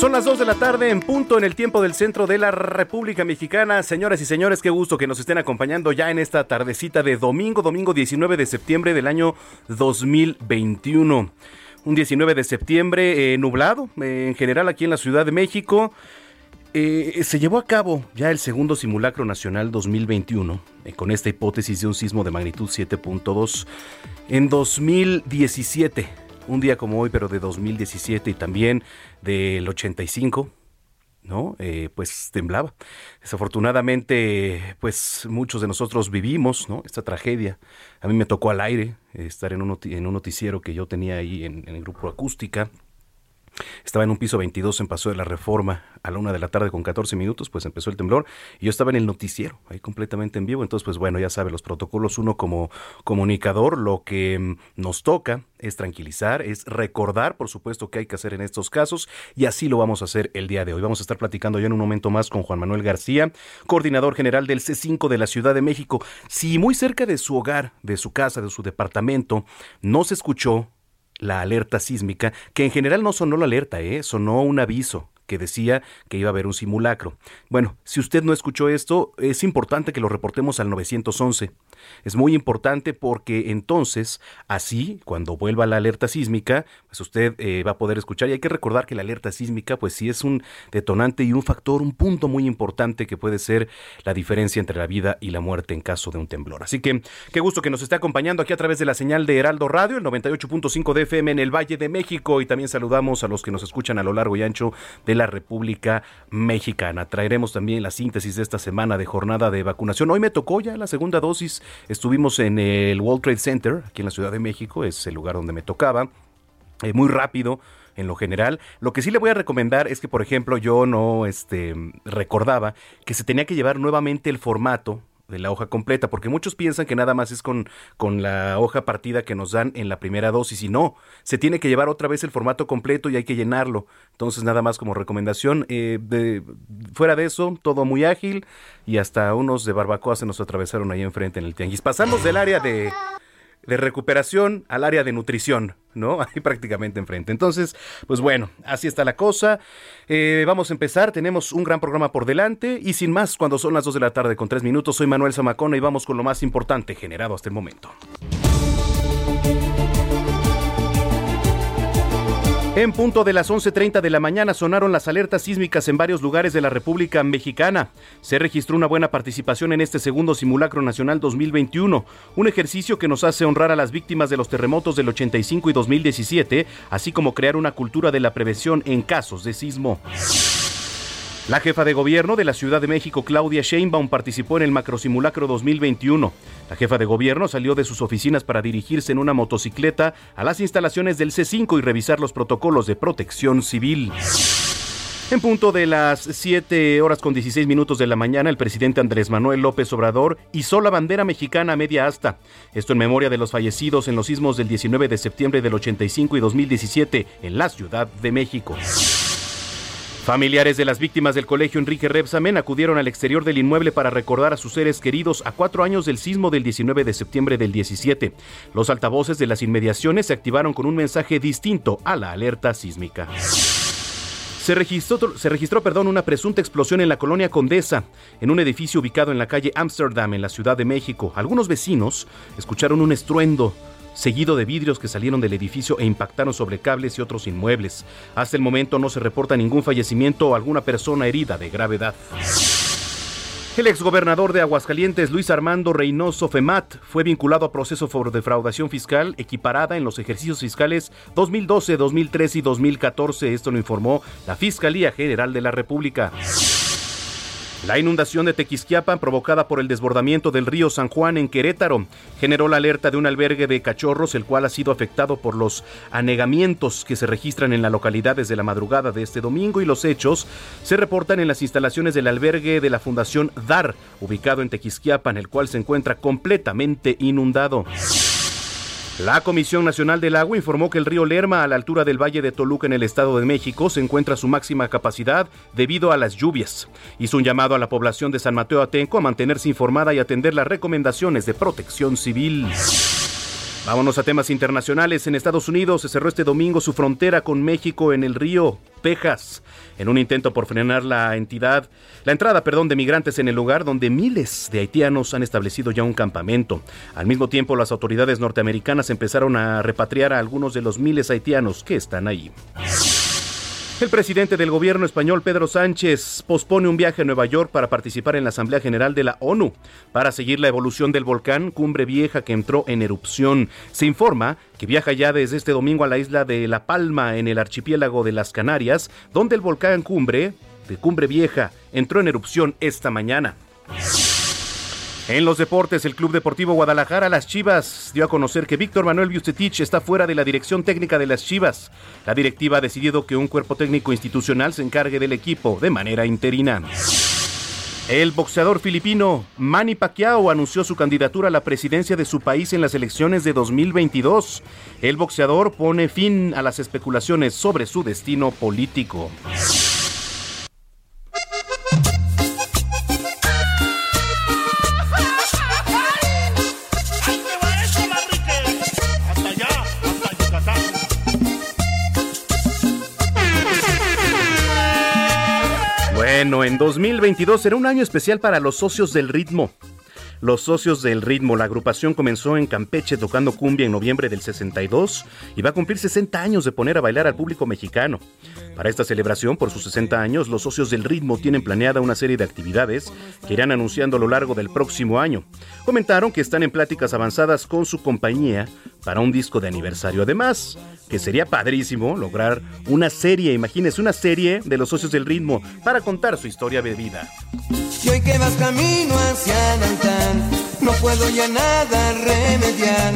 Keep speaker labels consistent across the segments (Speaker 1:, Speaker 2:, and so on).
Speaker 1: Son las 2 de la tarde en punto en el tiempo del centro de la República Mexicana. Señoras y señores, qué gusto que nos estén acompañando ya en esta tardecita de domingo, domingo 19 de septiembre del año 2021. Un 19 de septiembre eh, nublado eh, en general aquí en la Ciudad de México. Eh, se llevó a cabo ya el segundo simulacro nacional 2021 eh, con esta hipótesis de un sismo de magnitud 7.2 en 2017 un día como hoy, pero de 2017 y también del 85, ¿no? Eh, pues temblaba. Desafortunadamente, pues muchos de nosotros vivimos, ¿no? Esta tragedia. A mí me tocó al aire eh, estar en un, en un noticiero que yo tenía ahí en, en el grupo Acústica. Estaba en un piso 22 en Paso de la Reforma a la una de la tarde con 14 minutos, pues empezó el temblor y yo estaba en el noticiero, ahí completamente en vivo. Entonces, pues bueno, ya sabe, los protocolos, uno como comunicador, lo que mm, nos toca es tranquilizar, es recordar, por supuesto, qué hay que hacer en estos casos y así lo vamos a hacer el día de hoy. Vamos a estar platicando ya en un momento más con Juan Manuel García, coordinador general del C5 de la Ciudad de México. Si muy cerca de su hogar, de su casa, de su departamento, no se escuchó la alerta sísmica, que en general no sonó la alerta, ¿eh? sonó un aviso que decía que iba a haber un simulacro. Bueno, si usted no escuchó esto, es importante que lo reportemos al 911. Es muy importante porque entonces, así, cuando vuelva la alerta sísmica, pues usted eh, va a poder escuchar. Y hay que recordar que la alerta sísmica, pues sí es un detonante y un factor, un punto muy importante que puede ser la diferencia entre la vida y la muerte en caso de un temblor. Así que qué gusto que nos esté acompañando aquí a través de la señal de Heraldo Radio, el 98.5 de FM en el Valle de México. Y también saludamos a los que nos escuchan a lo largo y ancho de la República Mexicana. Traeremos también la síntesis de esta semana de jornada de vacunación. Hoy me tocó ya la segunda dosis. Estuvimos en el World Trade Center, aquí en la Ciudad de México, es el lugar donde me tocaba. Eh, muy rápido en lo general. Lo que sí le voy a recomendar es que, por ejemplo, yo no este, recordaba que se tenía que llevar nuevamente el formato de la hoja completa, porque muchos piensan que nada más es con, con la hoja partida que nos dan en la primera dosis, y no, se tiene que llevar otra vez el formato completo y hay que llenarlo. Entonces, nada más como recomendación, eh, de, fuera de eso, todo muy ágil y hasta unos de barbacoa se nos atravesaron ahí enfrente en el tianguis. Pasamos del área de de recuperación al área de nutrición, ¿no? Ahí prácticamente enfrente. Entonces, pues bueno, así está la cosa. Eh, vamos a empezar, tenemos un gran programa por delante y sin más, cuando son las 2 de la tarde con 3 minutos, soy Manuel Zamacona y vamos con lo más importante generado hasta el momento. En punto de las 11.30 de la mañana sonaron las alertas sísmicas en varios lugares de la República Mexicana. Se registró una buena participación en este segundo simulacro nacional 2021, un ejercicio que nos hace honrar a las víctimas de los terremotos del 85 y 2017, así como crear una cultura de la prevención en casos de sismo. La jefa de gobierno de la Ciudad de México, Claudia Sheinbaum, participó en el macrosimulacro 2021. La jefa de gobierno salió de sus oficinas para dirigirse en una motocicleta a las instalaciones del C5 y revisar los protocolos de protección civil. En punto de las 7 horas con 16 minutos de la mañana, el presidente Andrés Manuel López Obrador izó la bandera mexicana a media asta. Esto en memoria de los fallecidos en los sismos del 19 de septiembre del 85 y 2017 en la Ciudad de México. Familiares de las víctimas del colegio Enrique Rebsamen acudieron al exterior del inmueble para recordar a sus seres queridos a cuatro años del sismo del 19 de septiembre del 17. Los altavoces de las inmediaciones se activaron con un mensaje distinto a la alerta sísmica. Se registró, se registró perdón, una presunta explosión en la colonia Condesa, en un edificio ubicado en la calle Amsterdam, en la Ciudad de México. Algunos vecinos escucharon un estruendo seguido de vidrios que salieron del edificio e impactaron sobre cables y otros inmuebles. Hasta el momento no se reporta ningún fallecimiento o alguna persona herida de gravedad. El exgobernador de Aguascalientes, Luis Armando Reynoso Femat, fue vinculado a proceso por defraudación fiscal equiparada en los ejercicios fiscales 2012, 2013 y 2014. Esto lo informó la Fiscalía General de la República. La inundación de Tequisquiapan provocada por el desbordamiento del río San Juan en Querétaro generó la alerta de un albergue de cachorros, el cual ha sido afectado por los anegamientos que se registran en la localidad desde la madrugada de este domingo y los hechos se reportan en las instalaciones del albergue de la Fundación DAR, ubicado en Tequisquiapan, el cual se encuentra completamente inundado. La Comisión Nacional del Agua informó que el río Lerma, a la altura del Valle de Toluca en el Estado de México, se encuentra a su máxima capacidad debido a las lluvias. Hizo un llamado a la población de San Mateo Atenco a mantenerse informada y atender las recomendaciones de protección civil. Vámonos a temas internacionales. En Estados Unidos se cerró este domingo su frontera con México en el río Texas, en un intento por frenar la entidad, la entrada, perdón, de migrantes en el lugar donde miles de haitianos han establecido ya un campamento. Al mismo tiempo, las autoridades norteamericanas empezaron a repatriar a algunos de los miles haitianos que están ahí. El presidente del gobierno español, Pedro Sánchez, pospone un viaje a Nueva York para participar en la Asamblea General de la ONU para seguir la evolución del volcán Cumbre Vieja que entró en erupción. Se informa que viaja ya desde este domingo a la isla de La Palma en el archipiélago de las Canarias, donde el volcán Cumbre, de Cumbre Vieja, entró en erupción esta mañana. En los deportes, el Club Deportivo Guadalajara, las Chivas, dio a conocer que Víctor Manuel Bucetich está fuera de la dirección técnica de las Chivas. La directiva ha decidido que un cuerpo técnico institucional se encargue del equipo de manera interina. El boxeador filipino Manny Pacquiao anunció su candidatura a la presidencia de su país en las elecciones de 2022. El boxeador pone fin a las especulaciones sobre su destino político. En 2022 será un año especial para los socios del ritmo. Los Socios del Ritmo, la agrupación comenzó en Campeche tocando cumbia en noviembre del 62 y va a cumplir 60 años de poner a bailar al público mexicano. Para esta celebración, por sus 60 años, los Socios del Ritmo tienen planeada una serie de actividades que irán anunciando a lo largo del próximo año. Comentaron que están en pláticas avanzadas con su compañía para un disco de aniversario. Además, que sería padrísimo lograr una serie, imagínense, una serie de los Socios del Ritmo para contar su historia de vida.
Speaker 2: Y hoy que vas camino hacia Nantán, no puedo ya nada remediar.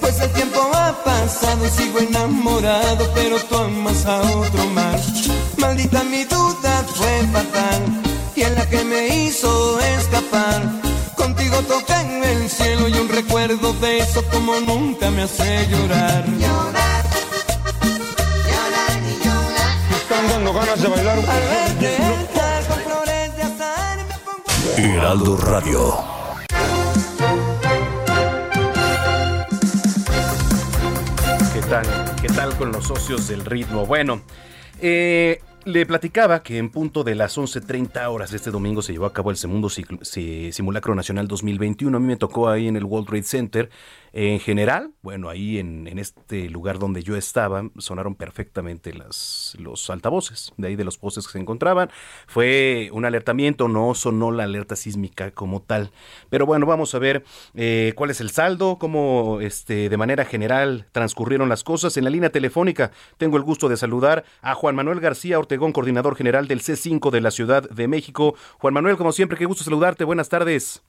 Speaker 2: Pues el tiempo ha pasado sigo enamorado, pero tú amas a otro más. Maldita mi duda fue fatal, y en la que me hizo escapar. Contigo toca en el cielo y un recuerdo de eso como nunca me hace llorar. Llorar,
Speaker 3: llorar y llorar. Me están dando ganas de bailar un poquito.
Speaker 4: Heraldo Radio.
Speaker 1: ¿Qué tal? ¿Qué tal con los socios del ritmo? Bueno, eh, le platicaba que en punto de las 11.30 horas de este domingo se llevó a cabo el segundo simulacro nacional 2021. A mí me tocó ahí en el World Trade Center en general, bueno, ahí en, este lugar donde yo estaba sonaron perfectamente las, los altavoces de ahí de los postes que se encontraban. Fue un alertamiento, no sonó la alerta sísmica como tal. Pero bueno, vamos a ver eh, cuál es el saldo, cómo este, de manera general transcurrieron las cosas. En la línea telefónica tengo el gusto de saludar a Juan Manuel García Ortegón, coordinador general del C5 de la Ciudad de México. Juan Manuel, como siempre, qué gusto saludarte. Buenas tardes.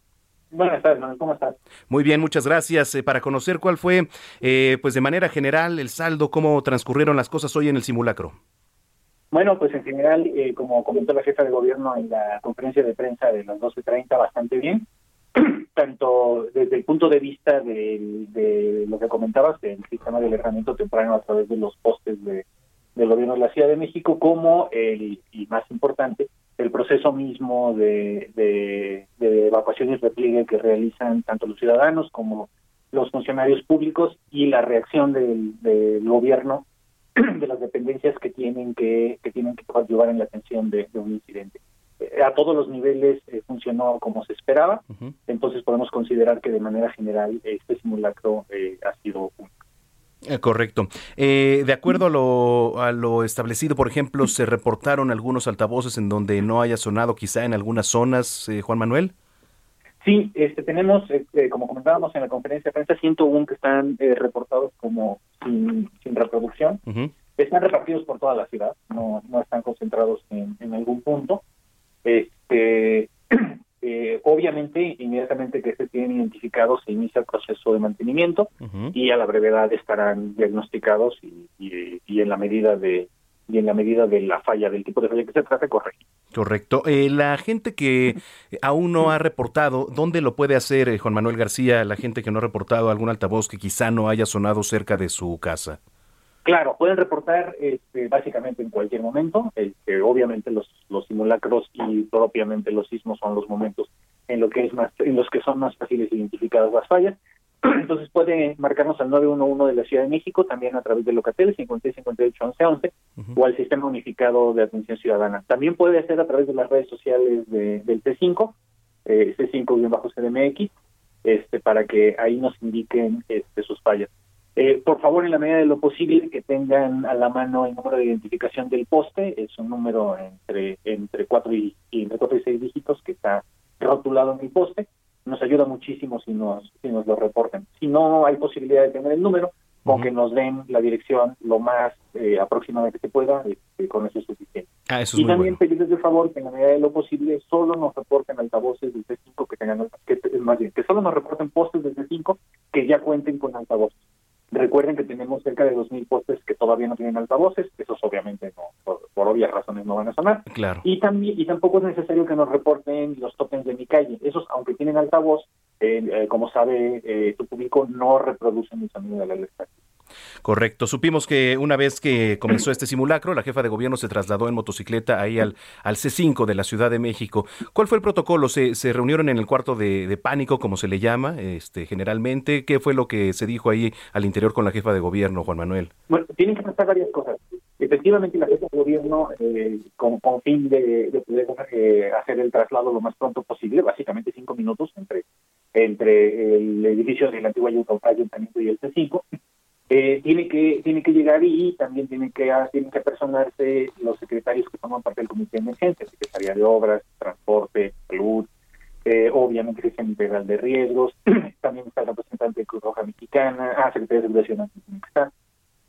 Speaker 5: Buenas tardes, Manuel. ¿Cómo estás?
Speaker 1: Muy bien, muchas gracias. Eh, para conocer cuál fue, eh, pues de manera general, el saldo, cómo transcurrieron las cosas hoy en el simulacro.
Speaker 5: Bueno, pues en general, eh, como comentó la jefa de gobierno en la conferencia de prensa de las 12.30, bastante bien. Tanto desde el punto de vista de, lo que comentabas, del sistema de alertamiento temprano a través de los postes de, del gobierno de la Ciudad de México, como el, y más importante, el proceso mismo de, de, evacuación y repliegue que realizan tanto los ciudadanos como los funcionarios públicos y la reacción del, del gobierno de las dependencias que tienen que, que tienen que ayudar en la atención de, un incidente. Eh, a todos los niveles eh, funcionó como se esperaba, entonces podemos considerar que de manera general este simulacro eh, ha sido
Speaker 1: eh, correcto. Eh, de acuerdo a lo, a lo establecido, por ejemplo, ¿se reportaron algunos altavoces en donde no haya sonado quizá en algunas zonas, eh, Juan Manuel?
Speaker 5: Sí, este, tenemos, este, como comentábamos en la conferencia de prensa, 101 que están eh, reportados como sin, sin reproducción. Están repartidos por toda la ciudad, no, no están concentrados en, en algún punto. Este, eh, obviamente, inmediatamente que se tienen identificados, se inicia el proceso de mantenimiento y a la brevedad estarán diagnosticados y, y, y en la medida de y en la medida de la falla, del tipo de falla que se trate, corregir.
Speaker 1: Correcto. Eh, la gente que aún no ha reportado, ¿dónde lo puede hacer eh, Juan Manuel García? La gente que no ha reportado algún altavoz que quizá no haya sonado cerca de su casa.
Speaker 5: Claro, pueden reportar este, básicamente en cualquier momento. Este, obviamente los, los simulacros y propiamente los sismos son los momentos en lo que es más, en los que son más fáciles identificadas las fallas. Entonces puede marcarnos al 911 de la Ciudad de México, también a través del Locatel 56 58 11 11 o al Sistema Unificado de Atención Ciudadana. También puede ser a través de las redes sociales de, del T5, eh, C5-CDMX, este, para que ahí nos indiquen este, sus fallas. Eh, por favor, en la medida de lo posible, que tengan a la mano el número de identificación del poste, es un número entre entre cuatro y, entre cuatro y seis dígitos que está rotulado en el poste nos ayuda muchísimo si nos, si nos lo reporten. Si no hay posibilidad de tener el número, con que nos den la dirección lo más eh, aproximadamente que se pueda, este, con eso es suficiente.
Speaker 1: Ah, eso
Speaker 5: y
Speaker 1: muy
Speaker 5: también
Speaker 1: bueno.
Speaker 5: pedirles de favor que en la medida de lo posible solo nos reporten altavoces del T5 que tengan, que, más bien, que solo nos reporten postes del T5 que ya cuenten con altavoces. Recuerden que tenemos cerca de 2.000 postes que todavía no tienen altavoces, esos obviamente no, por, por obvias razones no van a sonar.
Speaker 1: Claro.
Speaker 5: Y también y tampoco es necesario que nos reporten los tokens de mi calle. Esos, aunque tienen altavoz, eh, eh, como sabe eh, tu público, no reproducen el sonido de la alerta.
Speaker 1: Correcto. Supimos que una vez que comenzó este simulacro, la jefa de gobierno se trasladó en motocicleta ahí al, al C5 de la Ciudad de México. ¿Cuál fue el protocolo? ¿Se, se reunieron en el cuarto de, de, pánico, como se le llama, este, generalmente? ¿Qué fue lo que se dijo ahí al interior con la jefa de gobierno, Juan Manuel?
Speaker 5: Bueno, tienen que pasar varias cosas. Efectivamente, la jefa de gobierno, eh, con, con fin de, de poder eh, hacer el traslado lo más pronto posible, básicamente cinco minutos entre entre el edificio del antiguo ayuntamiento y el C5, eh, tiene que tiene que llegar y también tienen que tienen que personarse los secretarios que forman parte del comité de emergencia, Secretaría de Obras, Transporte, Salud, eh, obviamente Gestión Integral de Riesgos, también está el representante de Cruz Roja Mexicana, ah, Secretaría de Seguridad tiene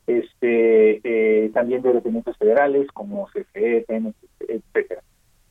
Speaker 5: este, eh, también de dependientes federales como CFE, etcétera.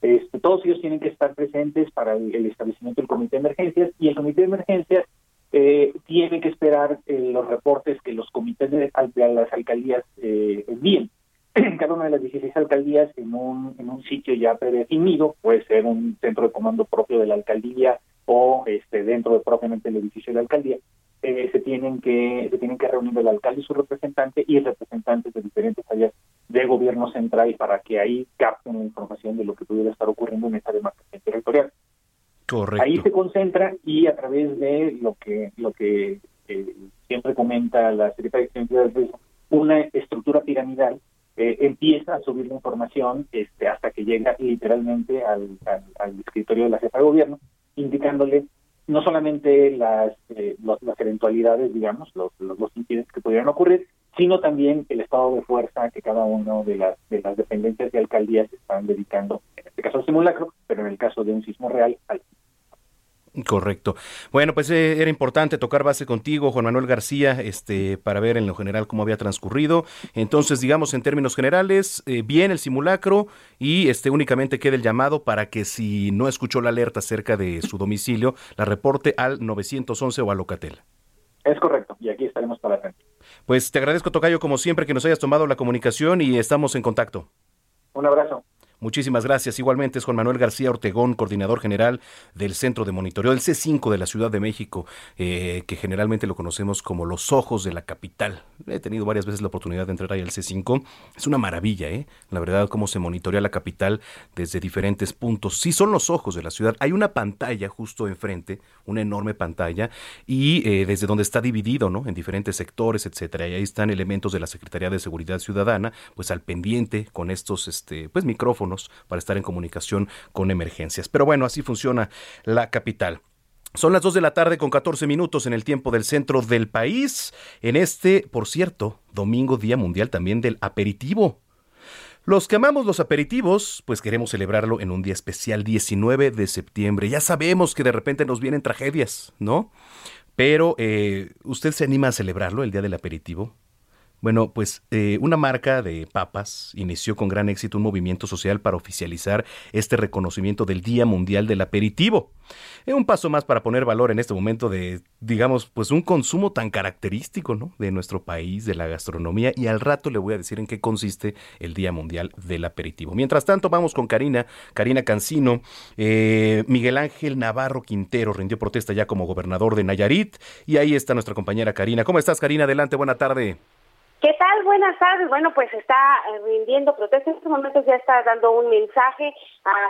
Speaker 5: Este, todos ellos tienen que estar presentes para el, el, establecimiento del comité de emergencias y el comité de emergencias eh, tiene que esperar eh, los reportes que los comités de, las alcaldías eh, envíen. En cada una de las 16 alcaldías, en un, en un sitio ya predefinido, puede ser un centro de comando propio de la alcaldía o este dentro de propiamente el edificio de la alcaldía, eh, se tienen que se tienen que reunir el alcalde y su representante y representantes de diferentes áreas de gobierno central para que ahí capten la información de lo que pudiera estar ocurriendo en esta territorial.
Speaker 1: Correcto.
Speaker 5: Ahí se concentra y a través de lo que lo que eh, siempre comenta la Secretaría de Seguridad una estructura piramidal eh, empieza a subir la información este, hasta que llega literalmente al, al, escritorio de la jefa de gobierno, indicándole no solamente las, eh, las eventualidades, digamos, los, los, los incidentes que pudieran ocurrir, sino también el estado de fuerza que cada uno de las, de las dependencias de alcaldías están dedicando, en este caso al simulacro, pero en el caso de un sismo real, al
Speaker 1: Correcto. Bueno, pues eh, era importante tocar base contigo, Juan Manuel García, este, para ver en lo general cómo había transcurrido. Entonces, digamos en términos generales, eh, bien el simulacro y este únicamente queda el llamado para que si no escuchó la alerta cerca de su domicilio, la reporte al 911 o a Locatel.
Speaker 5: Es correcto, y aquí estaremos para atender.
Speaker 1: Pues te agradezco, Tocayo, como siempre, que nos hayas tomado la comunicación y estamos en contacto.
Speaker 5: Un abrazo.
Speaker 1: Muchísimas gracias. Igualmente es Juan Manuel García Ortegón, coordinador general del Centro de Monitoreo del C5 de la Ciudad de México, eh, que generalmente lo conocemos como los ojos de la capital. He tenido varias veces la oportunidad de entrar ahí al C5. Es una maravilla, ¿eh? La verdad, cómo se monitorea la capital desde diferentes puntos. Sí, son los ojos de la ciudad. Hay una pantalla justo enfrente, una enorme pantalla, y eh, desde donde está dividido, ¿no? En diferentes sectores, etcétera. Y ahí están elementos de la Secretaría de Seguridad Ciudadana, pues al pendiente con estos, este, pues micrófonos para estar en comunicación con emergencias. Pero bueno, así funciona la capital. Son las 2 de la tarde con 14 minutos en el tiempo del centro del país. En este, por cierto, domingo Día Mundial también del aperitivo. Los que amamos los aperitivos, pues queremos celebrarlo en un día especial, 19 de septiembre. Ya sabemos que de repente nos vienen tragedias, ¿no? Pero, eh, ¿usted se anima a celebrarlo, el día del aperitivo? Bueno, pues eh, una marca de papas inició con gran éxito un movimiento social para oficializar este reconocimiento del Día Mundial del Aperitivo. Es un paso más para poner valor en este momento de, digamos, pues un consumo tan característico, ¿no? De nuestro país, de la gastronomía, y al rato le voy a decir en qué consiste el Día Mundial del Aperitivo. Mientras tanto, vamos con Karina, Karina Cancino. Eh, Miguel Ángel Navarro Quintero rindió protesta ya como gobernador de Nayarit, y ahí está nuestra compañera Karina. ¿Cómo estás, Karina? Adelante, buena tarde.
Speaker 6: ¿Qué tal? Buenas tardes. Bueno, pues está eh, rindiendo protesta. En estos momentos ya está dando un mensaje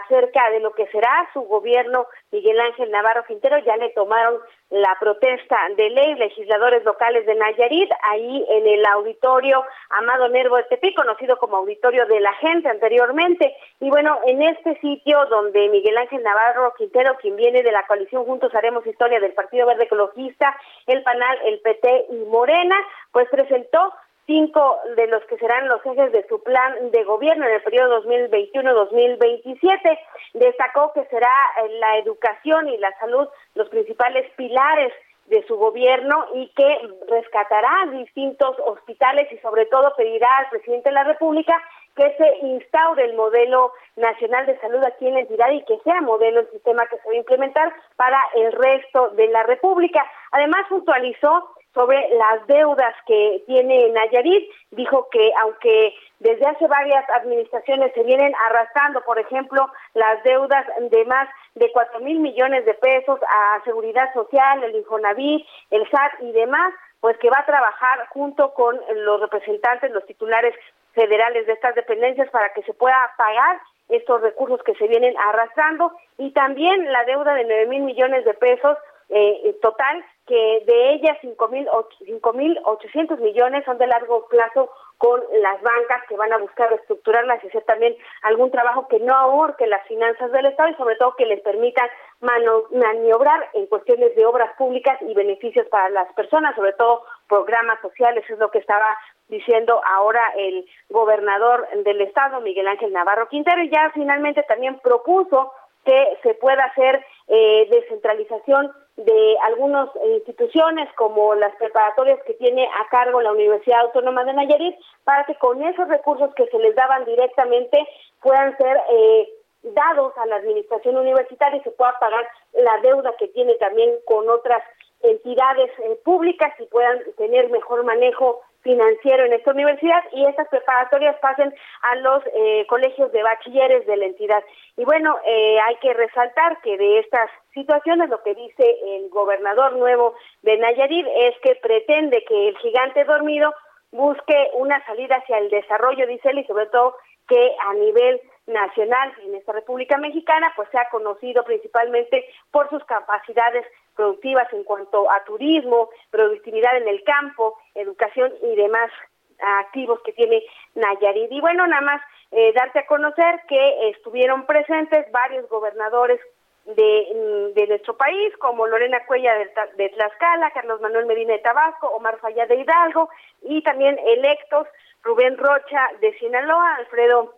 Speaker 6: acerca de lo que será su gobierno. Miguel Ángel Navarro Quintero ya le tomaron la protesta de ley, legisladores locales de Nayarit, ahí en el auditorio Amado Nervo Tepic, conocido como auditorio de la gente anteriormente. Y bueno, en este sitio donde Miguel Ángel Navarro Quintero, quien viene de la coalición Juntos Haremos Historia del Partido Verde Ecologista, el PANAL, el PT y Morena, pues presentó cinco de los que serán los ejes de su plan de gobierno en el periodo 2021-2027. Destacó que será eh, la educación y la salud los principales pilares de su gobierno y que rescatará distintos hospitales y sobre todo pedirá al presidente de la República que se instaure el modelo nacional de salud aquí en la entidad y que sea modelo el sistema que se va a implementar para el resto de la República. Además, puntualizó sobre las deudas que tiene Nayarit. Dijo que aunque desde hace varias administraciones se vienen arrastrando, por ejemplo, las deudas de más de cuatro mil millones de pesos a Seguridad Social, el Infonavit, el SAT y demás, pues que va a trabajar junto con los representantes, los titulares federales de estas dependencias para que se pueda pagar estos recursos que se vienen arrastrando y también la deuda de nueve mil millones de pesos eh, total que de ellas 5.800 millones son de largo plazo con las bancas que van a buscar reestructurarlas y hacer también algún trabajo que no ahorque las finanzas del Estado y sobre todo que les permita maniobrar en cuestiones de obras públicas y beneficios para las personas, sobre todo programas sociales, es lo que estaba diciendo ahora el gobernador del Estado, Miguel Ángel Navarro Quintero, y ya finalmente también propuso que se pueda hacer eh, descentralización de algunas instituciones como las preparatorias que tiene a cargo la Universidad Autónoma de Nayarit para que con esos recursos que se les daban directamente puedan ser eh, dados a la administración universitaria y se pueda pagar la deuda que tiene también con otras entidades eh, públicas y puedan tener mejor manejo financiero en esta universidad y estas preparatorias pasen a los eh, colegios de bachilleres de la entidad. Y bueno, eh, hay que resaltar que de estas situaciones lo que dice el gobernador nuevo de Nayarit es que pretende que el gigante dormido busque una salida hacia el desarrollo, dice él, y sobre todo que a nivel nacional en esta República Mexicana, pues sea conocido principalmente por sus capacidades productivas en cuanto a turismo, productividad en el campo, educación y demás activos que tiene Nayarit. Y bueno, nada más eh, darte a conocer que estuvieron presentes varios gobernadores de, de, nuestro país, como Lorena Cuella de, de, Tlaxcala, Carlos Manuel Medina de Tabasco, Omar Falla de Hidalgo, y también electos Rubén Rocha de Sinaloa, Alfredo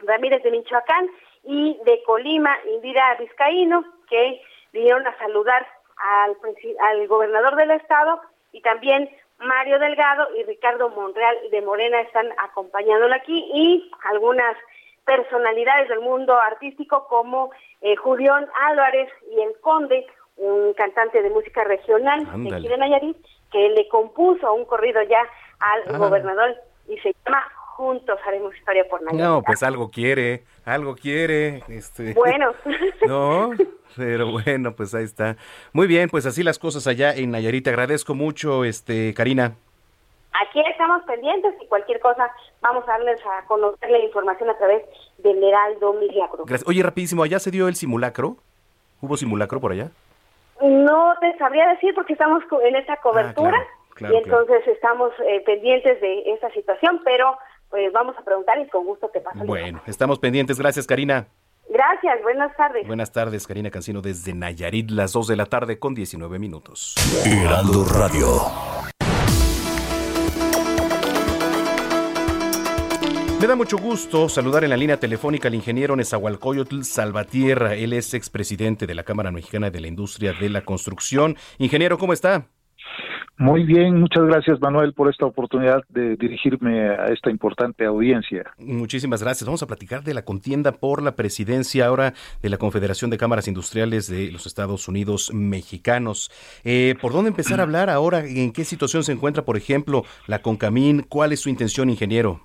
Speaker 6: Ramírez de Michoacán, y de Colima, Indira Vizcaíno, que vinieron a saludar al, al gobernador del estado y también Mario Delgado y Ricardo Monreal de Morena están acompañándolo aquí y algunas personalidades del mundo artístico como eh, Julián Álvarez y el Conde, un cantante de música regional de Nayarit, que le compuso un corrido ya al ah. gobernador y se llama juntos haremos historia por Nayarit.
Speaker 1: No, pues algo quiere, algo quiere. Este.
Speaker 6: Bueno.
Speaker 1: no, pero bueno, pues ahí está. Muy bien, pues así las cosas allá en Nayarit. Te agradezco mucho, este, Karina.
Speaker 6: Aquí estamos pendientes y cualquier cosa vamos a darles a conocer la información a través del Heraldo Milagro.
Speaker 1: Gracias. Oye, rapidísimo, ¿allá se dio el simulacro? ¿Hubo simulacro por allá?
Speaker 6: No te sabría decir porque estamos en esta ah, cobertura y entonces estamos eh, pendientes de esta situación, pero pues vamos a preguntar y con gusto te paso.
Speaker 1: Bueno, estamos pendientes. Gracias, Karina.
Speaker 6: Gracias, buenas tardes.
Speaker 1: Buenas tardes, Karina Cancino desde Nayarit, las 2 de la tarde con 19 minutos.
Speaker 4: Heraldo Radio.
Speaker 1: Me da mucho gusto saludar en la línea telefónica al ingeniero Nezahualcóyotl Salvatierra. Él es expresidente de la Cámara Mexicana de la Industria de la Construcción. Ingeniero, ¿cómo está?
Speaker 7: Muy bien, muchas gracias Manuel por esta oportunidad de dirigirme a esta importante audiencia.
Speaker 1: Muchísimas gracias. Vamos a platicar de la contienda por la presidencia ahora de la Confederación de Cámaras Industriales de los Estados Unidos Mexicanos. Eh, ¿Por dónde empezar a hablar ahora? ¿En qué situación se encuentra, por ejemplo, la CONCAMIN? ¿Cuál es su intención, ingeniero?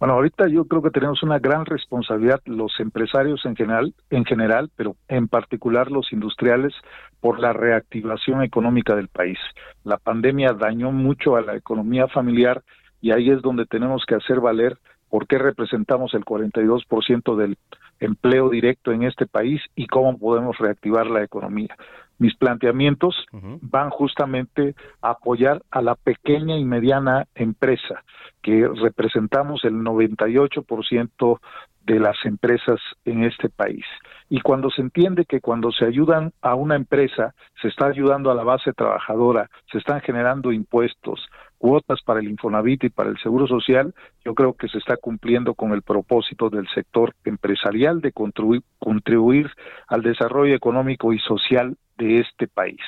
Speaker 7: Bueno, ahorita yo creo que tenemos una gran responsabilidad los empresarios en general, en general, pero en particular los industriales por la reactivación económica del país. La pandemia dañó mucho a la economía familiar y ahí es donde tenemos que hacer valer por qué representamos el 42% del empleo directo en este país y cómo podemos reactivar la economía. Mis planteamientos van justamente a apoyar a la pequeña y mediana empresa, que representamos el 98% de las empresas en este país. Y cuando se entiende que cuando se ayudan a una empresa, se está ayudando a la base trabajadora, se están generando impuestos, cuotas para el Infonavit y para el Seguro Social, yo creo que se está cumpliendo con el propósito del sector empresarial de contribuir, contribuir al desarrollo económico y social de este país.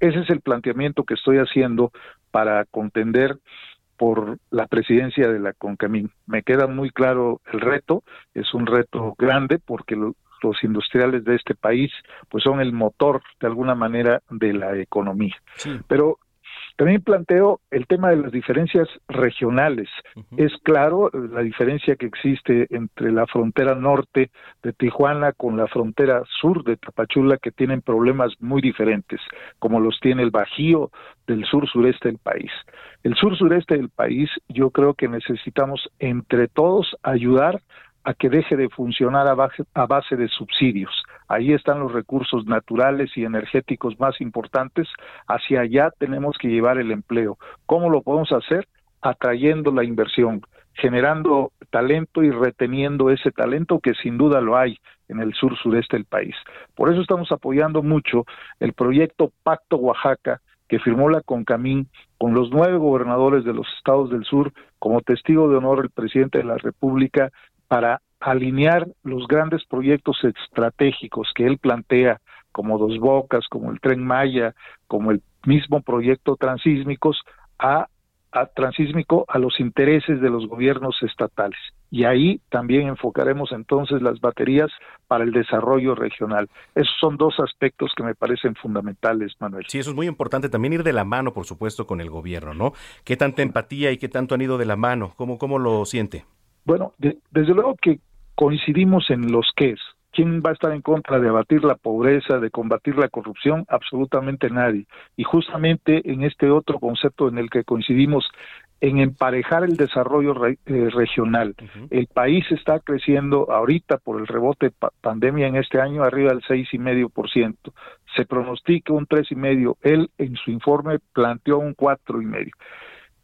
Speaker 7: Ese es el planteamiento que estoy haciendo para contender por la presidencia de la CONCAMIN. Me queda muy claro el reto, es un reto grande porque los industriales de este país pues son el motor de alguna manera de la economía. Pero también planteo el tema de las diferencias regionales. Es claro la diferencia que existe entre la frontera norte de Tijuana con la frontera sur de Tapachula, que tienen problemas muy diferentes, como los tiene el Bajío del sur sureste del país. El sur sureste del país, yo creo que necesitamos entre todos ayudar a que deje de funcionar a base, a base, de subsidios. Ahí están los recursos naturales y energéticos más importantes. Hacia allá tenemos que llevar el empleo. ¿Cómo lo podemos hacer? Atrayendo la inversión, generando talento y reteniendo ese talento que sin duda lo hay en el sur sureste del país. Por eso estamos apoyando mucho el proyecto Pacto Oaxaca que firmó la CONCAMIN con los nueve gobernadores de los estados del sur como testigo de honor el presidente de la República para alinear los grandes proyectos estratégicos que él plantea, como Dos Bocas, como el Tren Maya, como el mismo proyecto transísmicos, a, a transísmico a los intereses de los gobiernos estatales. Y ahí también enfocaremos entonces las baterías para el desarrollo regional. Esos son dos aspectos que me parecen fundamentales, Manuel.
Speaker 1: Sí, eso es muy importante también ir de la mano, por supuesto, con el gobierno, ¿no? ¿Qué tanta empatía y qué tanto han ido de la mano? ¿Cómo, cómo lo siente?
Speaker 7: Bueno, desde luego que coincidimos en los qué ¿Quién va a estar en contra de abatir la pobreza, de combatir la corrupción? Absolutamente nadie. Y justamente en este otro concepto en el que coincidimos, en emparejar el desarrollo eh, regional. El país está creciendo ahorita por el rebote pandemia en este año arriba del seis y medio por ciento. Se pronostica un tres y medio. Él en su informe planteó un cuatro y medio.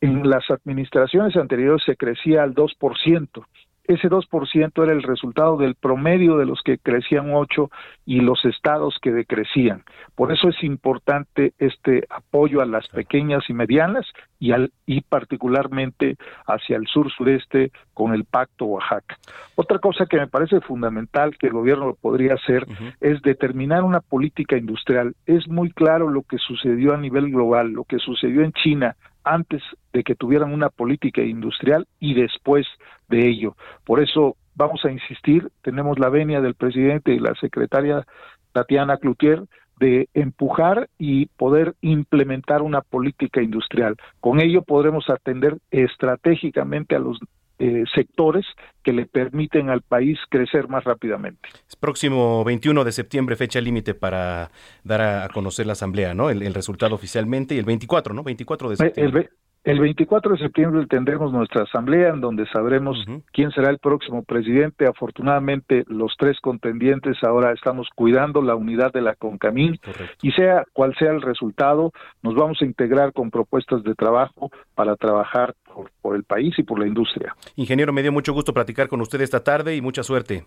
Speaker 7: En las administraciones anteriores se crecía al 2%. Ese 2% era el resultado del promedio de los que crecían 8 y los estados que decrecían. Por eso es importante este apoyo a las pequeñas y medianas y, al, y particularmente hacia el sur sureste con el Pacto Oaxaca. Otra cosa que me parece fundamental que el gobierno podría hacer es determinar una política industrial. Es muy claro lo que sucedió a nivel global, lo que sucedió en China, antes de que tuvieran una política industrial y después de ello. Por eso vamos a insistir, tenemos la venia del presidente y la secretaria Tatiana Cloutier de empujar y poder implementar una política industrial. Con ello podremos atender estratégicamente a los eh, sectores que le permiten al país crecer más rápidamente.
Speaker 1: Es próximo 21 de septiembre, fecha límite para dar a, conocer la asamblea, ¿no? El, resultado oficialmente y el 24, ¿no? 24 de septiembre.
Speaker 7: El 24 de septiembre tendremos nuestra asamblea en donde sabremos quién será el próximo presidente. Afortunadamente, los tres contendientes ahora estamos cuidando la unidad de la CONCAMIN y sea cual sea el resultado, nos vamos a integrar con propuestas de trabajo para trabajar por, por el país y por la industria.
Speaker 1: Ingeniero, me dio mucho gusto platicar con usted esta tarde y mucha suerte.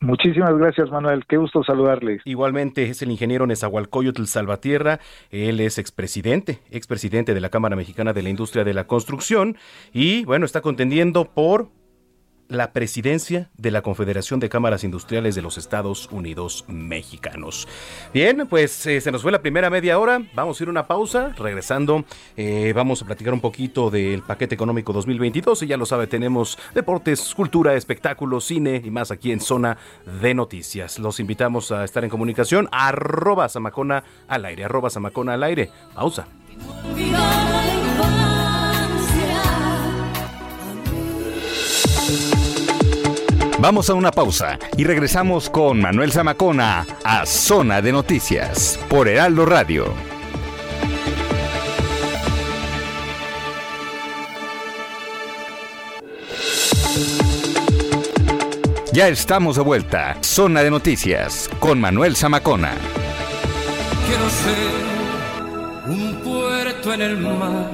Speaker 7: Muchísimas gracias, Manuel. Qué gusto saludarles.
Speaker 1: Igualmente es el ingeniero Nezahualcóyotl Salvatierra. Él es expresidente, expresidente de la Cámara Mexicana de la Industria de la Construcción y, bueno, está contendiendo por la presidencia de la Confederación de Cámaras Industriales de los Estados Unidos Mexicanos. Bien, pues eh, se nos fue la primera media hora. Vamos a ir a una pausa. Regresando, eh, vamos a platicar un poquito del paquete económico 2022. Y ya lo sabe, tenemos deportes, cultura, espectáculos, cine y más aquí en Zona de Noticias. Los invitamos a estar en comunicación. Arroba Samacona al aire. Arroba Samacona al aire. Pausa.
Speaker 8: Vamos a una pausa y regresamos con Manuel Zamacona a Zona de Noticias por Heraldo Radio. Ya estamos de vuelta. Zona de Noticias con Manuel Zamacona.
Speaker 2: Quiero ser un puerto en el mar,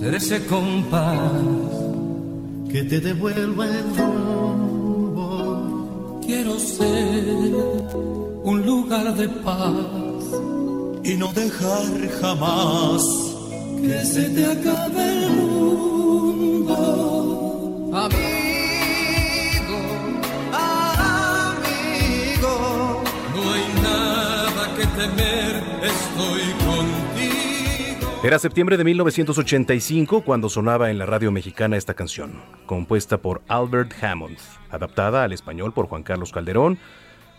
Speaker 2: ser ese compás que te devuelva el rumbo. Quiero ser un lugar de paz y no dejar jamás que se te acabe el mundo. Amigo, amigo, no hay nada que temer, estoy.
Speaker 1: Era septiembre de 1985 cuando sonaba en la radio mexicana esta canción, compuesta por Albert Hammond, adaptada al español por Juan Carlos Calderón,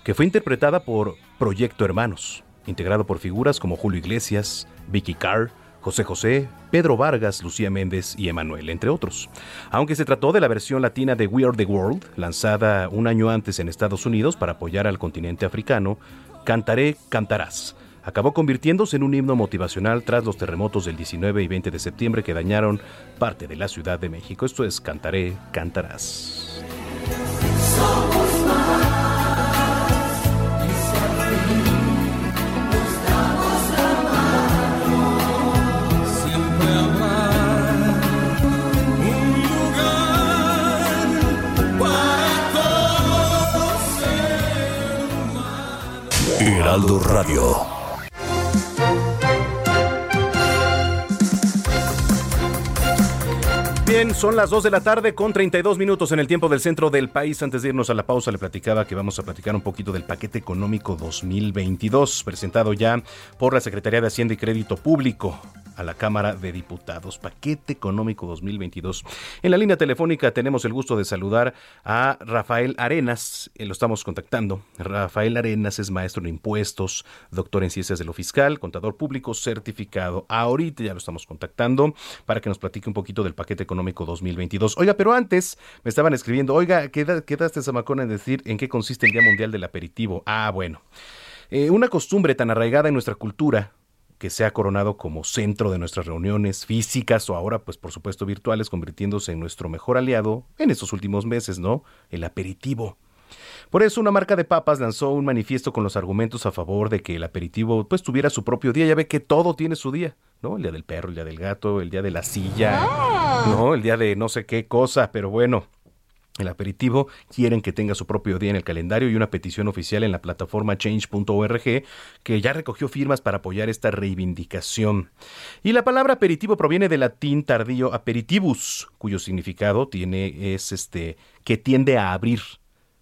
Speaker 1: que fue interpretada por Proyecto Hermanos, integrado por figuras como Julio Iglesias, Vicky Carr, José José, Pedro Vargas, Lucía Méndez y Emanuel, entre otros. Aunque se trató de la versión latina de We Are the World, lanzada un año antes en Estados Unidos para apoyar al continente africano, Cantaré, Cantarás acabó convirtiéndose en un himno motivacional tras los terremotos del 19 y 20 de septiembre que dañaron parte de la Ciudad de México. Esto es Cantaré, Cantarás.
Speaker 2: Para todos
Speaker 4: Heraldo Radio.
Speaker 1: Son las 2 de la tarde con 32 minutos en el tiempo del centro del país. Antes de irnos a la pausa, le platicaba que vamos a platicar un poquito del paquete económico 2022, presentado ya por la Secretaría de Hacienda y Crédito Público a la Cámara de Diputados. Paquete económico 2022. En la línea telefónica tenemos el gusto de saludar a Rafael Arenas. Eh, lo estamos contactando. Rafael Arenas es maestro en impuestos, doctor en ciencias de lo fiscal, contador público certificado. Ahorita ya lo estamos contactando para que nos platique un poquito del paquete económico 2022. Oiga, pero antes me estaban escribiendo, oiga, queda- quedaste Zamacona en decir en qué consiste el Día Mundial del Aperitivo. Ah, bueno. Eh, una costumbre tan arraigada en nuestra cultura que se ha coronado como centro de nuestras reuniones físicas o ahora, pues por supuesto virtuales, convirtiéndose en nuestro mejor aliado en estos últimos meses, ¿no? El aperitivo. Por eso una marca de papas lanzó un manifiesto con los argumentos a favor de que el aperitivo pues tuviera su propio día. Ya ve que todo tiene su día, ¿no? El día del perro, el día del gato, el día de la silla, ¿no? El día de no sé qué cosa, pero bueno. El aperitivo quieren que tenga su propio día en el calendario y una petición oficial en la plataforma change.org que ya recogió firmas para apoyar esta reivindicación. Y la palabra aperitivo proviene del latín tardío aperitivus, cuyo significado tiene es este que tiende a abrir.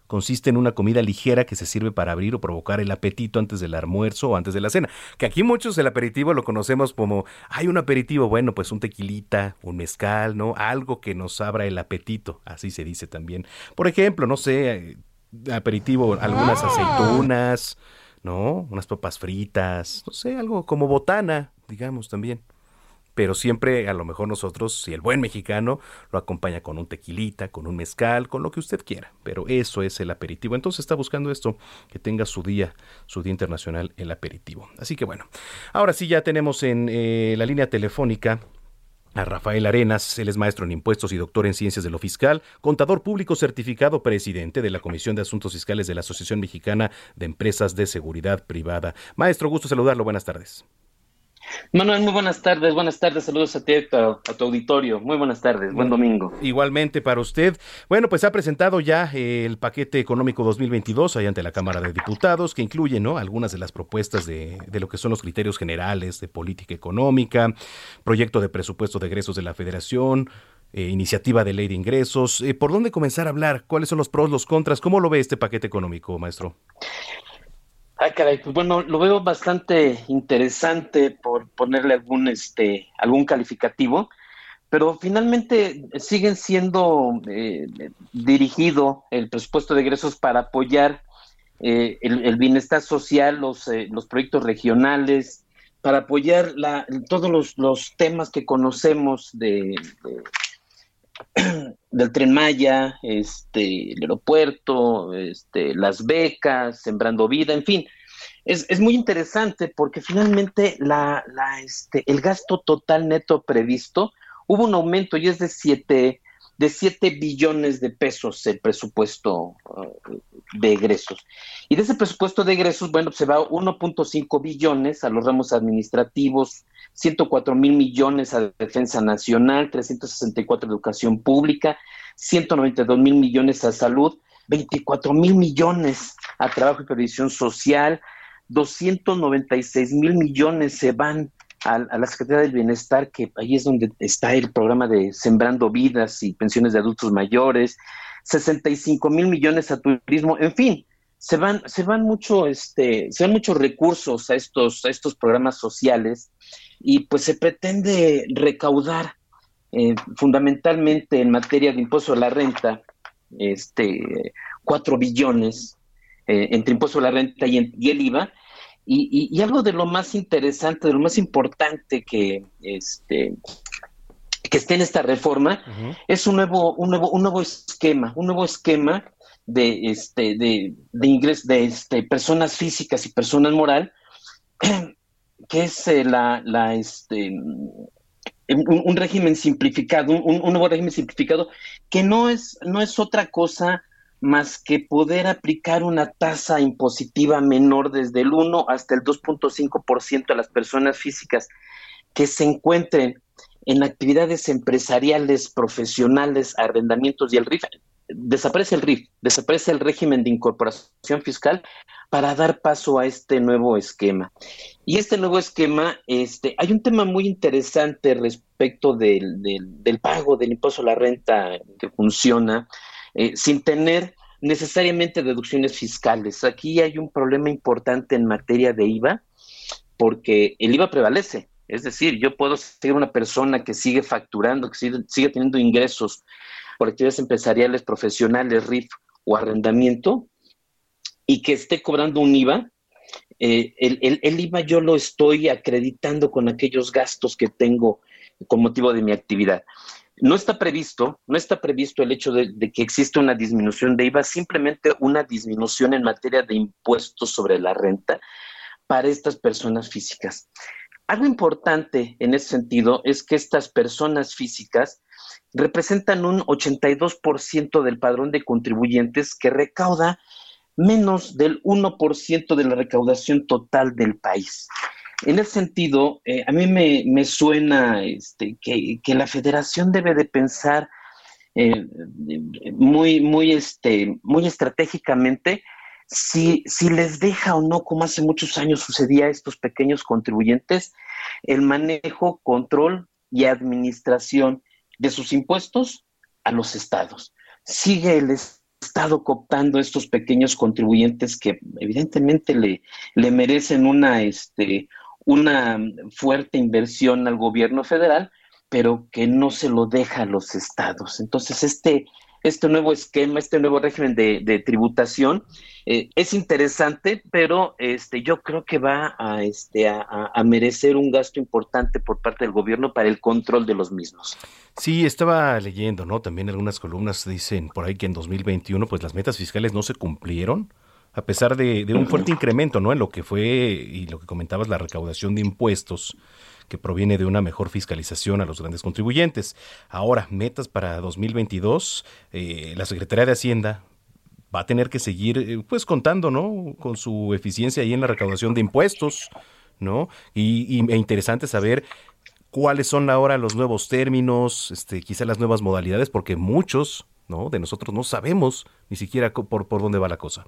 Speaker 1: Consiste en una comida ligera que se sirve para abrir o provocar el apetito antes del almuerzo o antes de la cena. Que aquí muchos el aperitivo lo conocemos como, hay un aperitivo, bueno, pues un tequilita, un mezcal, ¿no? Algo que nos abra el apetito, así se dice también. Por ejemplo, no sé, eh, aperitivo, algunas aceitunas, ¿no? Unas papas fritas, no sé, algo como botana, digamos también pero siempre a lo mejor nosotros, si el buen mexicano lo acompaña con un tequilita, con un mezcal, con lo que usted quiera, pero eso es el aperitivo. Entonces está buscando esto, que tenga su día, su día internacional, el aperitivo. Así que bueno, ahora sí ya tenemos en eh, la línea telefónica a Rafael Arenas, él es maestro en impuestos y doctor en ciencias de lo fiscal, contador público certificado, presidente de la Comisión de Asuntos Fiscales de la Asociación Mexicana de Empresas de Seguridad Privada. Maestro, gusto saludarlo, buenas tardes.
Speaker 9: Manuel, muy buenas tardes, buenas tardes, saludos a ti, a tu, auditorio, muy buenas tardes, buen domingo.
Speaker 1: Igualmente para usted. Bueno, pues ha presentado ya eh, el paquete económico 2022 ahí ante la Cámara de Diputados, que incluye ¿no? algunas de las propuestas de, de lo que son los criterios generales de política económica, proyecto de presupuesto de egresos de la Federación, eh, iniciativa de ley de ingresos. Eh, ¿Por dónde comenzar a hablar? ¿Cuáles son los pros, los contras? ¿Cómo lo ve este paquete económico, maestro?
Speaker 9: Ay, caray, pues bueno, lo veo bastante interesante por ponerle algún, este, algún calificativo, pero finalmente siguen siendo eh, dirigido el presupuesto de ingresos para apoyar eh, el, bienestar social, los, eh, los proyectos regionales, para apoyar la, todos los, los temas que conocemos de, del tren Maya, este, el aeropuerto, este, las becas, sembrando vida, en fin. Es, es muy interesante porque finalmente la, la, este, el gasto total neto previsto hubo un aumento y es de 7 de 7 billones de pesos el presupuesto uh, de egresos. Y de ese presupuesto de egresos, bueno, se va 1.5 billones a los ramos administrativos, 104 mil millones a defensa nacional, 364 a educación pública, 192 mil millones a salud, 24 mil millones a trabajo y previsión social, 296 mil millones se van a, la Secretaría del Bienestar, que ahí es donde está el programa de Sembrando Vidas y Pensiones de Adultos Mayores, 65 mil millones a turismo, en fin, se van, se van mucho, este, se van muchos recursos a estos, a estos programas sociales y pues se pretende recaudar eh, fundamentalmente en materia de impuesto a la renta, este, 4 billones eh, entre impuesto a la renta y, y el IVA, y, algo de lo más interesante, de lo más importante que, este, que esté en esta reforma es un nuevo, un nuevo, un nuevo esquema, un nuevo esquema de este, de, de ingresos de este, personas físicas y personas moral, que es eh, la, la este un, régimen simplificado, un, un, nuevo régimen simplificado, que no es, no es otra cosa más que poder aplicar una tasa impositiva menor desde el 1 hasta el 2.5% a las personas físicas que se encuentren en actividades empresariales, profesionales, arrendamientos y el RIF. Desaparece el RIF, desaparece el régimen de incorporación fiscal para dar paso a este nuevo esquema. Y este nuevo esquema, este, hay un tema muy interesante respecto del, del pago del impuesto a la renta que funciona eh, sin tener necesariamente deducciones fiscales. Aquí hay un problema importante en materia de IVA, porque el IVA prevalece. Es decir, yo puedo ser una persona que sigue facturando, que sigue, teniendo ingresos por actividades empresariales, profesionales, RIF o arrendamiento, y que esté cobrando un IVA, eh, el, IVA yo lo estoy acreditando con aquellos gastos que tengo con motivo de mi actividad. No está previsto, no está previsto el hecho de, que existe una disminución de IVA, simplemente una disminución en materia de impuestos sobre la renta para estas personas físicas. Algo importante en ese sentido es que estas personas físicas representan un 82% del padrón de contribuyentes que recauda menos del 1% de la recaudación total del país. En ese sentido, eh, a mí me, suena este, que, la federación debe de pensar eh, muy, muy, este, muy estratégicamente si, si les deja o no, como hace muchos años sucedía a estos pequeños contribuyentes, el manejo, control y administración de sus impuestos a los estados. Sigue el Estado cooptando a estos pequeños contribuyentes que evidentemente le, le merecen una, este, una fuerte inversión al gobierno federal, pero que no se lo deja a los estados. Entonces, este, este nuevo esquema, este nuevo régimen de, tributación eh, es interesante, pero este, yo creo que va a, este, a, merecer un gasto importante por parte del gobierno para el control de los mismos.
Speaker 1: Sí, estaba leyendo, ¿no? También algunas columnas dicen por ahí que en 2021 pues las metas fiscales no se cumplieron a pesar de, un fuerte incremento ¿no? en lo que fue y lo que comentabas, la recaudación de impuestos que proviene de una mejor fiscalización a los grandes contribuyentes. Ahora, metas para 2022, eh, la Secretaría de Hacienda va a tener que seguir eh, pues contando ¿no? con su eficiencia ahí en la recaudación de impuestos, ¿no? Y, y e interesante saber cuáles son ahora los nuevos términos, este, quizá las nuevas modalidades, porque muchos ¿no? de nosotros no sabemos ni siquiera por, por dónde va la cosa.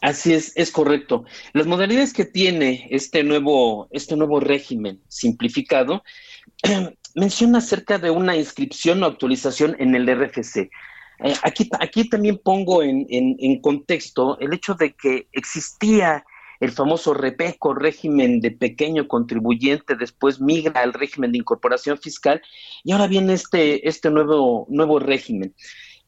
Speaker 9: Así es, es correcto. Las modalidades que tiene este nuevo, este nuevo régimen simplificado menciona acerca de una inscripción o actualización en el RFC. Eh, aquí, también pongo en, en, contexto el hecho de que existía el famoso REPECO, régimen de pequeño contribuyente, después migra al régimen de incorporación fiscal y ahora viene este, este nuevo, nuevo régimen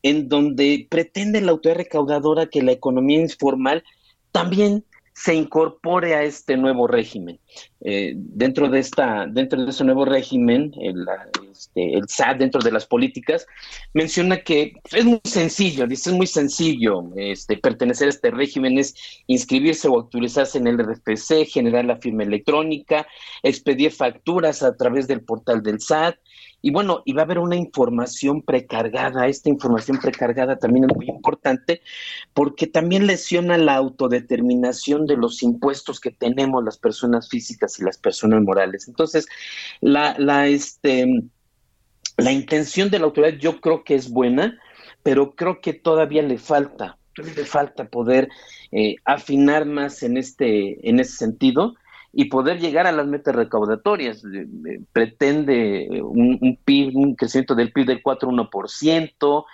Speaker 9: en donde pretende la autoridad recaudadora que la economía informal también se incorpore a este nuevo régimen. Eh, dentro de esta, dentro de ese nuevo régimen, el, este, SAT dentro de las políticas menciona que es muy sencillo, dice es muy sencillo este, pertenecer a este régimen, es inscribirse o actualizarse en el RFC, generar la firma electrónica, expedir facturas a través del portal del SAT, y bueno, y va a haber una información precargada. Esta información precargada también es muy importante porque también lesiona la autodeterminación de los impuestos que tenemos las personas físicas y las personas morales. Entonces, la, la, este, la intención de la autoridad yo creo que es buena, pero creo que todavía le falta, le falta poder eh, afinar más en este, en ese sentido y poder llegar a las metas recaudatorias. Eh, eh, pretende eh, un, PIB, un crecimiento del PIB del 4,1%,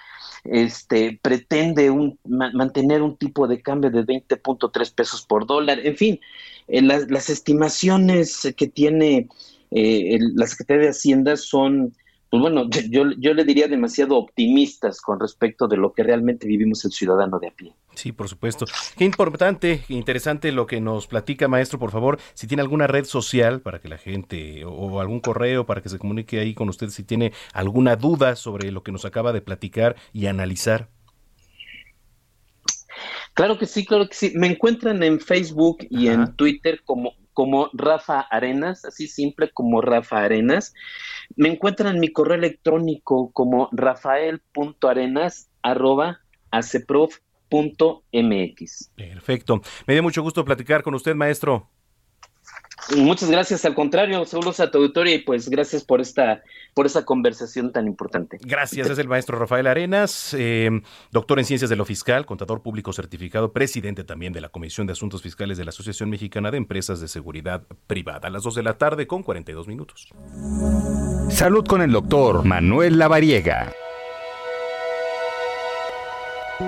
Speaker 9: este, pretende un, mantener un tipo de cambio de 20.3 pesos por dólar, en fin, las, las, estimaciones que tiene la Secretaría de Hacienda son pues bueno, yo, yo le diría demasiado optimistas con respecto de lo que realmente vivimos el ciudadano de a pie.
Speaker 1: Sí, por supuesto. Qué importante, interesante lo que nos platica, maestro, por favor, si tiene alguna red social para que la gente o, algún correo para que se comunique ahí con usted si tiene alguna duda sobre lo que nos acaba de platicar y analizar.
Speaker 9: Claro que sí, claro que sí. Me encuentran en Facebook y en Twitter como como Rafa Arenas, así simple como Rafa Arenas. Me encuentran en mi correo electrónico como rafael.arenas.acprof.mx.
Speaker 1: Perfecto. Me dio mucho gusto platicar con usted, maestro.
Speaker 9: Muchas gracias, al contrario, saludos a tu auditorio y pues gracias por esta, por esa conversación tan importante.
Speaker 1: Gracias, es el maestro Rafael Arenas, eh, doctor en Ciencias de lo Fiscal, contador público certificado, presidente también de la Comisión de Asuntos Fiscales de la Asociación Mexicana de Empresas de Seguridad Privada. A las 2 de la tarde con 42 minutos.
Speaker 8: Salud con el doctor Manuel Lavariega.
Speaker 1: Ya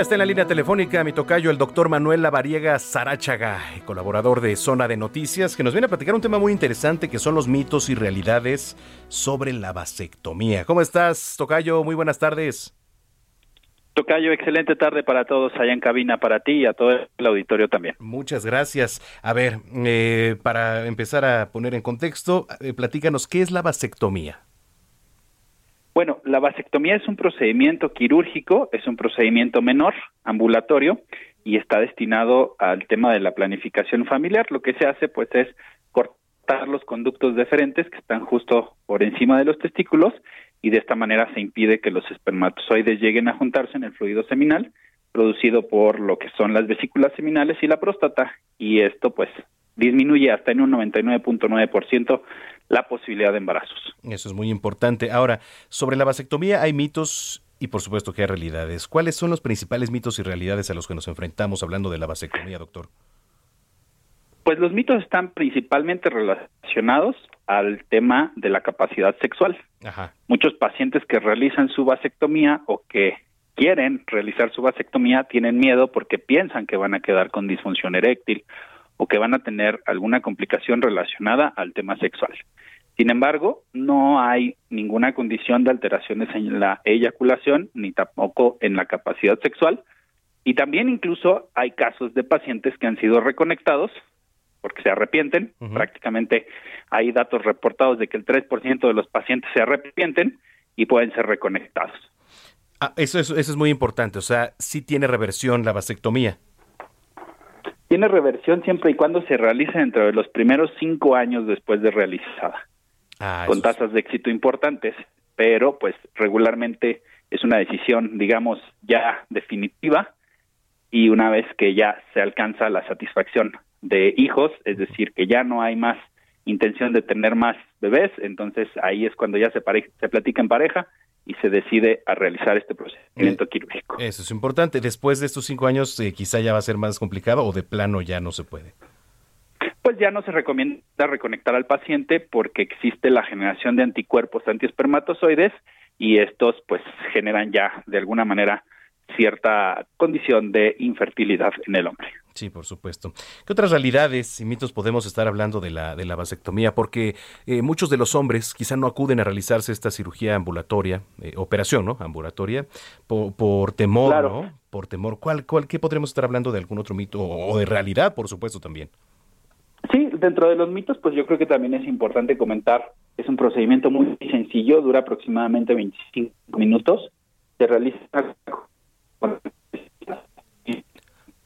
Speaker 1: está en la línea telefónica mi tocayo, el doctor Manuel Lavariega Sarachaga, colaborador de Zona de Noticias, que nos viene a platicar un tema muy interesante que son los mitos y realidades sobre la vasectomía. ¿Cómo estás, tocayo? Muy buenas tardes.
Speaker 10: Tocayo, excelente tarde para todos allá en cabina, para ti y a todo el auditorio también.
Speaker 1: Muchas gracias. A ver, eh, para empezar a poner en contexto, eh, platícanos, ¿qué es la vasectomía?
Speaker 10: Bueno, la vasectomía es un procedimiento quirúrgico, es un procedimiento menor, ambulatorio, y está destinado al tema de la planificación familiar. Lo que se hace, pues, es cortar los conductos deferentes que están justo por encima de los testículos y de esta manera se impide que los espermatozoides lleguen a juntarse en el fluido seminal producido por lo que son las vesículas seminales y la próstata y esto pues disminuye hasta en un 99.9% la posibilidad de embarazos.
Speaker 1: Eso es muy importante. Ahora, sobre la vasectomía hay mitos y por supuesto que hay realidades. ¿Cuáles son los principales mitos y realidades a los que nos enfrentamos hablando de la vasectomía, doctor?
Speaker 10: Pues los mitos están principalmente relacionados al tema de la capacidad sexual. Muchos pacientes que realizan su vasectomía o que quieren realizar su vasectomía tienen miedo porque piensan que van a quedar con disfunción eréctil o que van a tener alguna complicación relacionada al tema sexual. Sin embargo, no hay ninguna condición de alteraciones en la eyaculación ni tampoco en la capacidad sexual. Y también incluso hay casos de pacientes que han sido reconectados porque se arrepienten. Prácticamente hay datos reportados de que el 3% de los pacientes se arrepienten y pueden ser reconectados.
Speaker 1: Ah, eso, eso, eso es muy importante. O sea, sí tiene reversión la vasectomía.
Speaker 10: Tiene reversión siempre y cuando se realice dentro de los primeros cinco años después de realizada, ah, con tasas de éxito importantes, pero pues regularmente es una decisión, digamos, ya definitiva y una vez que ya se alcanza la satisfacción de hijos, es decir, que ya no hay más intención de tener más bebés, entonces ahí es cuando ya se, se platica en pareja y se decide a realizar este procedimiento quirúrgico.
Speaker 1: Eso es importante. Después de estos cinco años, eh, quizá ya va a ser más complicado o de plano ya no se puede.
Speaker 10: Pues
Speaker 11: pues ya no se recomienda reconectar al paciente porque existe la generación de anticuerpos antiespermatozoides y estos pues generan ya de alguna manera cierta condición de infertilidad en el hombre.
Speaker 1: Sí, por supuesto. ¿Qué otras realidades y mitos podemos estar hablando de la, de la vasectomía? Porque eh, muchos de los hombres quizá no acuden a realizarse esta cirugía ambulatoria, eh, operación, ¿no? Ambulatoria, por, temor, ¿no? Por temor. ¿Cuál, cuál, ¿Qué podremos estar hablando de algún otro mito o de realidad, por supuesto, también?
Speaker 11: Sí, dentro de los mitos, pues yo creo que también es importante comentar, es un procedimiento muy sencillo, dura aproximadamente 25 minutos, se realiza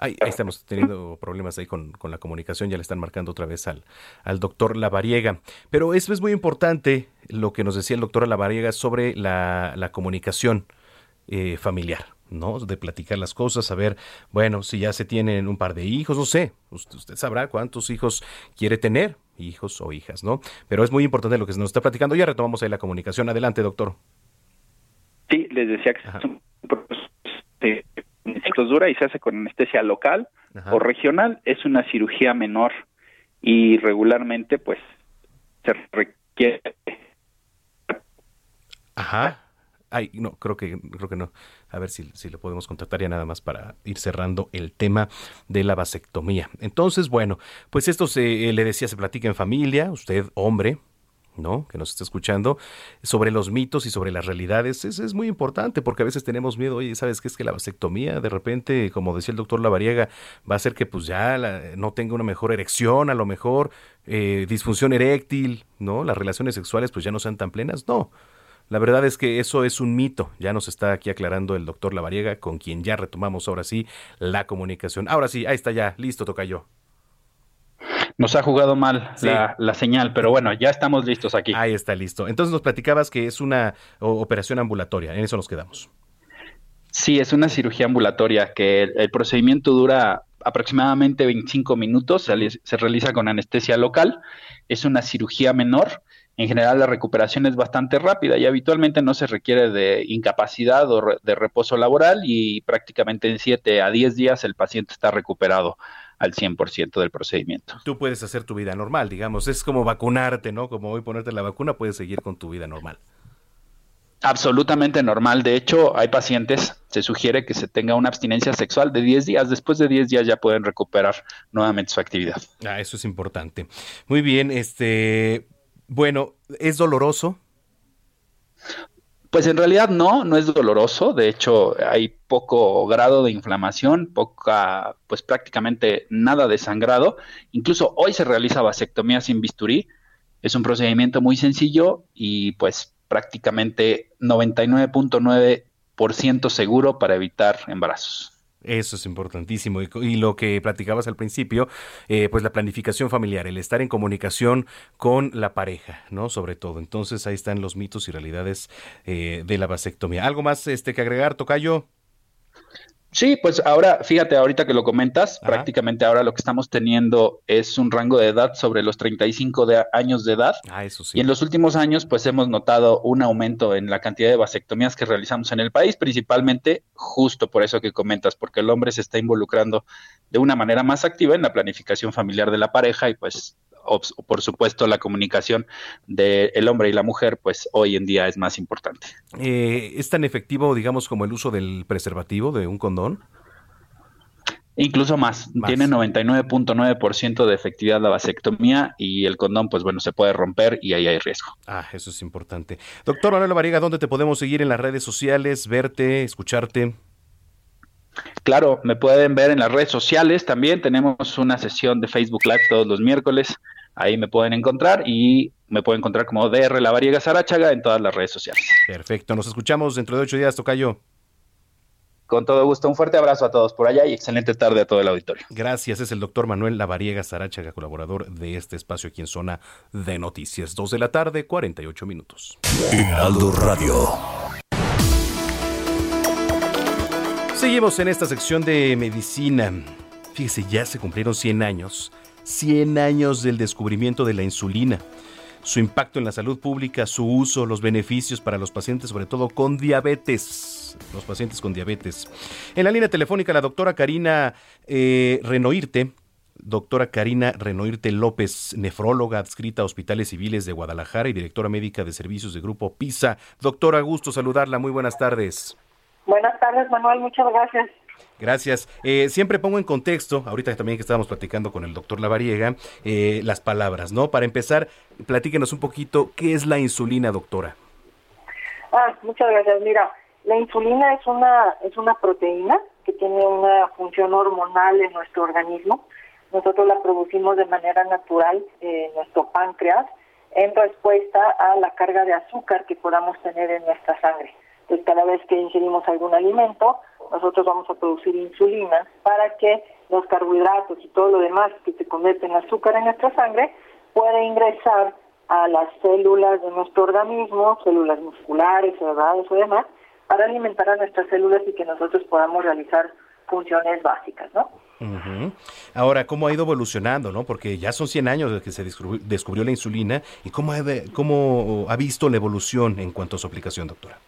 Speaker 1: Ahí, estamos teniendo problemas ahí con, la comunicación, ya le están marcando otra vez al, al doctor Lavariega. Pero eso es muy importante lo que nos decía el doctor Lavariega sobre la, la comunicación eh, familiar, ¿no? De platicar las cosas, saber, bueno, si ya se tienen un par de hijos, no sé, usted, sabrá cuántos hijos quiere tener, hijos o hijas, ¿no? Pero es muy importante lo que se nos está platicando. Ya retomamos ahí la comunicación. Adelante, doctor.
Speaker 11: Sí, les decía que es un dura y se hace con anestesia local o regional, es una cirugía menor y regularmente pues se requiere
Speaker 1: Ajá. Ay, no, creo que creo que no. A ver si, si lo podemos contactar ya nada más para ir cerrando el tema de la vasectomía. Entonces, bueno, pues esto se le decía se platica en familia, usted hombre, ¿no? Que nos está escuchando, sobre los mitos y sobre las realidades. Es, es muy importante porque a veces tenemos miedo, oye, ¿sabes qué es que la vasectomía de repente, como decía el doctor Lavariega, va a hacer que pues ya no tenga una mejor erección, a lo mejor eh, disfunción eréctil, ¿no? Las relaciones sexuales pues ya no sean tan plenas. No. La verdad es que eso es un mito. Ya nos está aquí aclarando el doctor Lavariega, con quien ya retomamos ahora sí la comunicación. Ahora sí, ahí está ya, listo, toca yo.
Speaker 10: Nos ha jugado mal la, señal, pero bueno, ya estamos listos aquí.
Speaker 1: Ahí está listo. Entonces nos platicabas que es una operación ambulatoria, en eso nos quedamos.
Speaker 10: Sí, es una cirugía ambulatoria que el, procedimiento dura aproximadamente 25 minutos, se, realiza con anestesia local, es una cirugía menor, en general la recuperación es bastante rápida y habitualmente no se requiere de incapacidad o de reposo laboral y prácticamente en 7 a 10 días el paciente está recuperado al 100% del procedimiento.
Speaker 1: Tú puedes hacer tu vida normal, digamos, es como vacunarte, ¿no? Como hoy ponerte la vacuna, puedes seguir con tu vida normal.
Speaker 10: Absolutamente normal. De hecho, hay pacientes, se sugiere que se tenga una abstinencia sexual de 10 días. Después de 10 días ya pueden recuperar nuevamente su actividad.
Speaker 1: Ah, eso es importante. Muy bien, este, bueno, ¿es doloroso?
Speaker 10: Pues en realidad no, no es doloroso. De hecho, hay poco grado de inflamación, poca, pues prácticamente nada de sangrado. Incluso hoy se realiza vasectomía sin bisturí. Es un procedimiento muy sencillo y pues prácticamente 99.9% seguro para evitar embarazos.
Speaker 1: Eso es importantísimo. Y, lo que platicabas al principio, eh, pues la planificación familiar, el estar en comunicación con la pareja, ¿no? Sobre todo. Entonces ahí están los mitos y realidades eh, de la vasectomía. ¿Algo más este, que agregar, Tocayo?
Speaker 10: Sí, pues ahora, fíjate, ahorita que lo comentas, prácticamente ahora lo que estamos teniendo es un rango de edad sobre los 35 de años de edad.
Speaker 1: Ah, eso sí.
Speaker 10: Y en los últimos años, pues hemos notado un aumento en la cantidad de vasectomías que realizamos en el país, principalmente justo por eso que comentas, porque el hombre se está involucrando de una manera más activa en la planificación familiar de la pareja y pues por supuesto la comunicación del hombre y la mujer, pues hoy en día es más importante.
Speaker 1: Eh, ¿Es tan efectivo, digamos, como el uso del preservativo de un condón?
Speaker 10: Incluso más, tiene 99.9% de efectividad la vasectomía y el condón, pues bueno, se puede romper y ahí hay riesgo.
Speaker 1: Ah, eso es importante. Doctor Manuel Variega, ¿dónde te podemos seguir en las redes sociales, verte, escucharte?
Speaker 10: Claro, me pueden ver en las redes sociales también. Tenemos una sesión de Facebook Live todos los miércoles Ahí me pueden encontrar y me pueden encontrar como DR La Variega Sarachaga en todas las redes sociales.
Speaker 1: Perfecto, nos escuchamos dentro de ocho días, Tocayo.
Speaker 10: Con todo gusto, un fuerte abrazo a todos por allá y excelente tarde a todo el auditorio.
Speaker 1: Gracias, es el doctor Manuel Lavariega Sarachaga, colaborador de este espacio aquí en Zona de Noticias. Dos de la tarde, 48 minutos.
Speaker 12: Heraldo Radio.
Speaker 1: Seguimos en esta sección de medicina. Fíjese, ya se cumplieron 100 años 100 años del descubrimiento de la insulina, su impacto en la salud pública, su uso, los beneficios para los pacientes, sobre todo con diabetes, los pacientes con diabetes. En la línea telefónica, la doctora Karina eh, Renoirte, doctora Karina Renoirte López, nefróloga adscrita a Hospitales Civiles de Guadalajara y directora médica de servicios de Grupo PISA. Doctora, gusto saludarla. Muy buenas tardes.
Speaker 13: Buenas tardes, Manuel. Muchas gracias.
Speaker 1: Gracias. Eh, siempre pongo en contexto, ahorita también que estábamos platicando con el doctor Lavariega, eh, las palabras, ¿no? Para empezar, platíquenos un poquito, ¿qué es la insulina, doctora?
Speaker 13: Ah, muchas gracias. Mira, la insulina es una, es una proteína que tiene una función hormonal en nuestro organismo. Nosotros la producimos de manera natural en nuestro páncreas en respuesta a la carga de azúcar que podamos tener en nuestra sangre. Entonces, cada vez que ingerimos algún alimento, nosotros vamos a producir insulina para que los carbohidratos y todo lo demás que se convierte en azúcar en nuestra sangre pueda ingresar a las células de nuestro organismo, células musculares, cerebrales o demás, para alimentar a nuestras células y que nosotros podamos realizar funciones básicas, ¿no?
Speaker 1: Ahora, ¿cómo ha ido evolucionando, no? Porque ya son 100 años desde que se descubrió, la insulina y cómo ha, cómo ha visto la evolución en cuanto a su aplicación, doctora.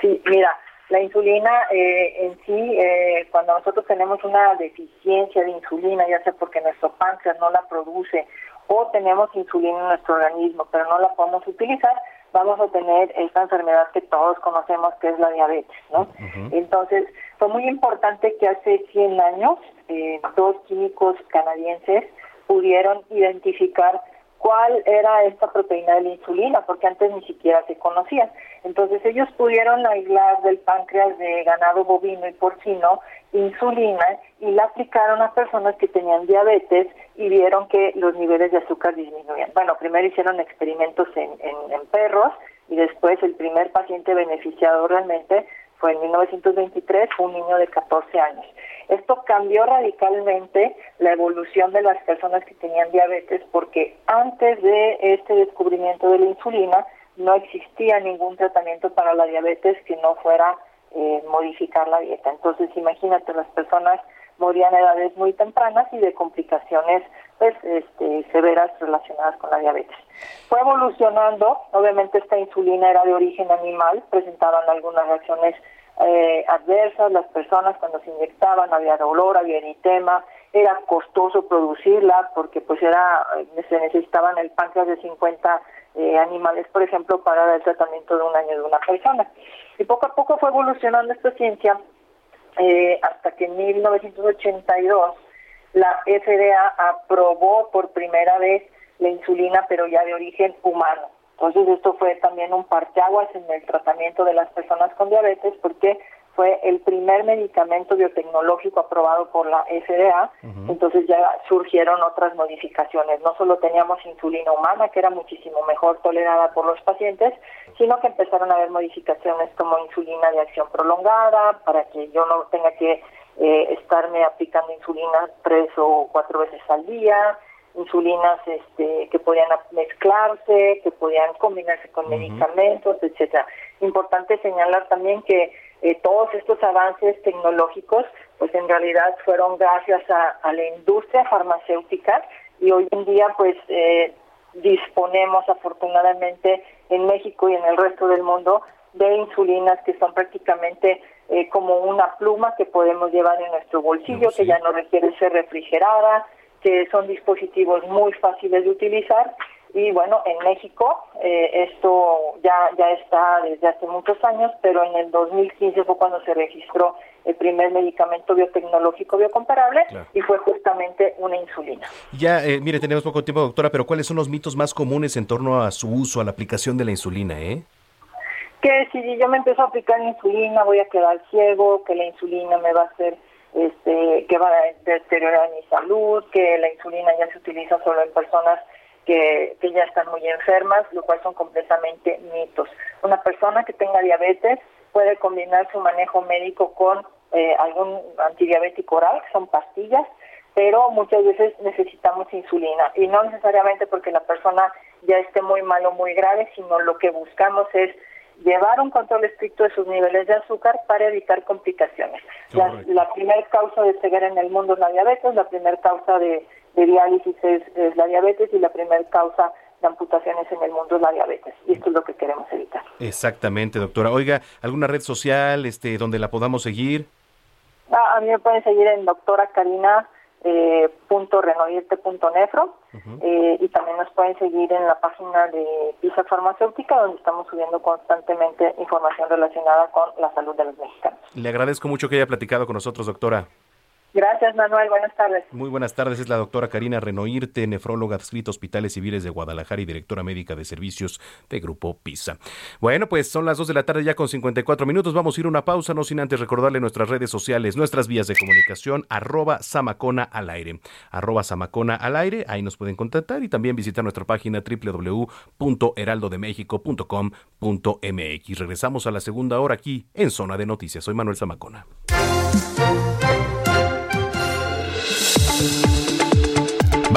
Speaker 13: Sí, mira, la insulina eh, en sí, eh, cuando nosotros tenemos una deficiencia de insulina, ya sea porque nuestro páncreas no la produce o tenemos insulina en nuestro organismo, pero no la podemos utilizar, vamos a tener esta enfermedad que todos conocemos que es la diabetes, ¿no? Entonces, fue muy importante que hace 100 años eh, dos químicos canadienses pudieron identificar cuál era esta proteína de la insulina, porque antes ni siquiera se conocía. Entonces ellos pudieron aislar del páncreas de ganado bovino y porcino insulina y la aplicaron a personas que tenían diabetes y vieron que los niveles de azúcar disminuían. Bueno, primero hicieron experimentos en, en perros y después el primer paciente beneficiado realmente fue en 1923, fue un niño de 14 años. Esto cambió radicalmente la evolución de las personas que tenían diabetes porque antes de este descubrimiento de la insulina no existía ningún tratamiento para la diabetes que no fuera eh, modificar la dieta. Entonces, imagínate, las personas morían a edades muy tempranas y de complicaciones pues este, severas relacionadas con la diabetes. Fue evolucionando, obviamente esta insulina era de origen animal, presentaban algunas reacciones eh, adversas, las personas cuando se inyectaban había dolor, había eritema, era costoso producirla porque pues era eh, se necesitaban el páncreas de 50 eh, animales, por ejemplo, para el tratamiento de un año de una persona. Y poco a poco fue evolucionando esta ciencia hasta que en 1982 la FDA aprobó por primera vez la insulina, pero ya de origen humano. Entonces esto fue también un parteaguas en el tratamiento de las personas con diabetes porque fue el primer medicamento biotecnológico aprobado por la FDA, entonces ya surgieron otras modificaciones. No solo teníamos insulina humana, que era muchísimo mejor tolerada por los pacientes, sino que empezaron a haber modificaciones como insulina de acción prolongada, para que yo no tenga que eh, estarme aplicando insulina tres o cuatro veces al día, insulinas este, que podían mezclarse, que podían combinarse con medicamentos, etcétera. Importante señalar también que eh, todos estos avances tecnológicos, pues en realidad fueron gracias a, la industria farmacéutica y hoy en día, pues eh, disponemos afortunadamente en México y en el resto del mundo de insulinas que son prácticamente eh, como una pluma que podemos llevar en nuestro bolsillo, que ya no requiere ser refrigerada, que son dispositivos muy fáciles de utilizar y bueno, en México eh, esto ya, ya está desde hace muchos años, pero en el 2015 fue cuando se registró el primer medicamento biotecnológico biocomparable y fue justamente una insulina.
Speaker 1: Ya, eh, mire, tenemos poco tiempo, doctora, pero ¿cuáles son los mitos más comunes en torno a su uso, a la aplicación de la insulina? Eh?
Speaker 13: Que si yo me empiezo a aplicar insulina voy a quedar ciego, que la insulina me va a hacer este, que va a deteriorar mi salud, que la insulina ya se utiliza solo en personas que, que ya están muy enfermas, lo cual son completamente mitos. Una persona que tenga diabetes puede combinar su manejo médico con eh, algún antidiabético oral, que son pastillas, pero muchas veces necesitamos insulina y no necesariamente porque la persona ya esté muy mal o muy grave, sino lo que buscamos es llevar un control estricto de sus niveles de azúcar para evitar complicaciones. La, primera causa de ceguera en el mundo es la diabetes, la primera causa de, diálisis es, la diabetes y la primera causa de amputaciones en el mundo es la diabetes. Y esto es lo que queremos evitar.
Speaker 1: Exactamente, doctora. Oiga, ¿alguna red social este, donde la podamos seguir?
Speaker 13: Ah, a mí me pueden seguir en doctora Karina eh, punto renoirte.nefro eh, y también nos pueden seguir en la página de Pisa Farmacéutica donde estamos subiendo constantemente información relacionada con la salud de los mexicanos.
Speaker 1: Le agradezco mucho que haya platicado con nosotros, doctora.
Speaker 13: Gracias, Manuel. Buenas tardes.
Speaker 1: Muy buenas tardes. Es la doctora Karina Renoirte, nefróloga adscrita Hospitales Civiles de Guadalajara y directora médica de servicios de Grupo PISA. Bueno, pues son las 2 de la tarde ya con 54 minutos. Vamos a ir a una pausa, no sin antes recordarle nuestras redes sociales, nuestras vías de comunicación, arroba Samacona al aire. Arroba Samacona al aire, ahí nos pueden contactar y también visitar nuestra página www.heraldodemexico.com.mx. Regresamos a la segunda hora aquí en Zona de Noticias. Soy Manuel Zamacona.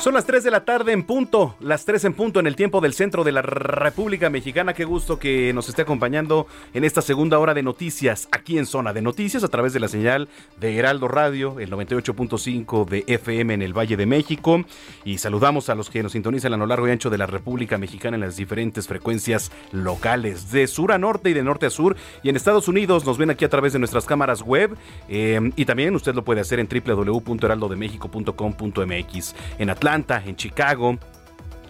Speaker 1: Son las 3 de la tarde en punto, las 3 en punto en el tiempo del centro de la República Mexicana. Qué gusto que nos esté acompañando en esta segunda hora de noticias aquí en Zona de Noticias a través de la señal de Heraldo Radio, el 98.5 de FM en el Valle de México. Y saludamos a los que nos sintonizan a lo largo y ancho de la República Mexicana en las diferentes frecuencias locales, de sur a norte y de norte a sur. Y en Estados Unidos nos ven aquí a través de nuestras cámaras web. Eh, y también usted lo puede hacer en www.heraldodemexico.com.mx. En Atlanta en Chicago,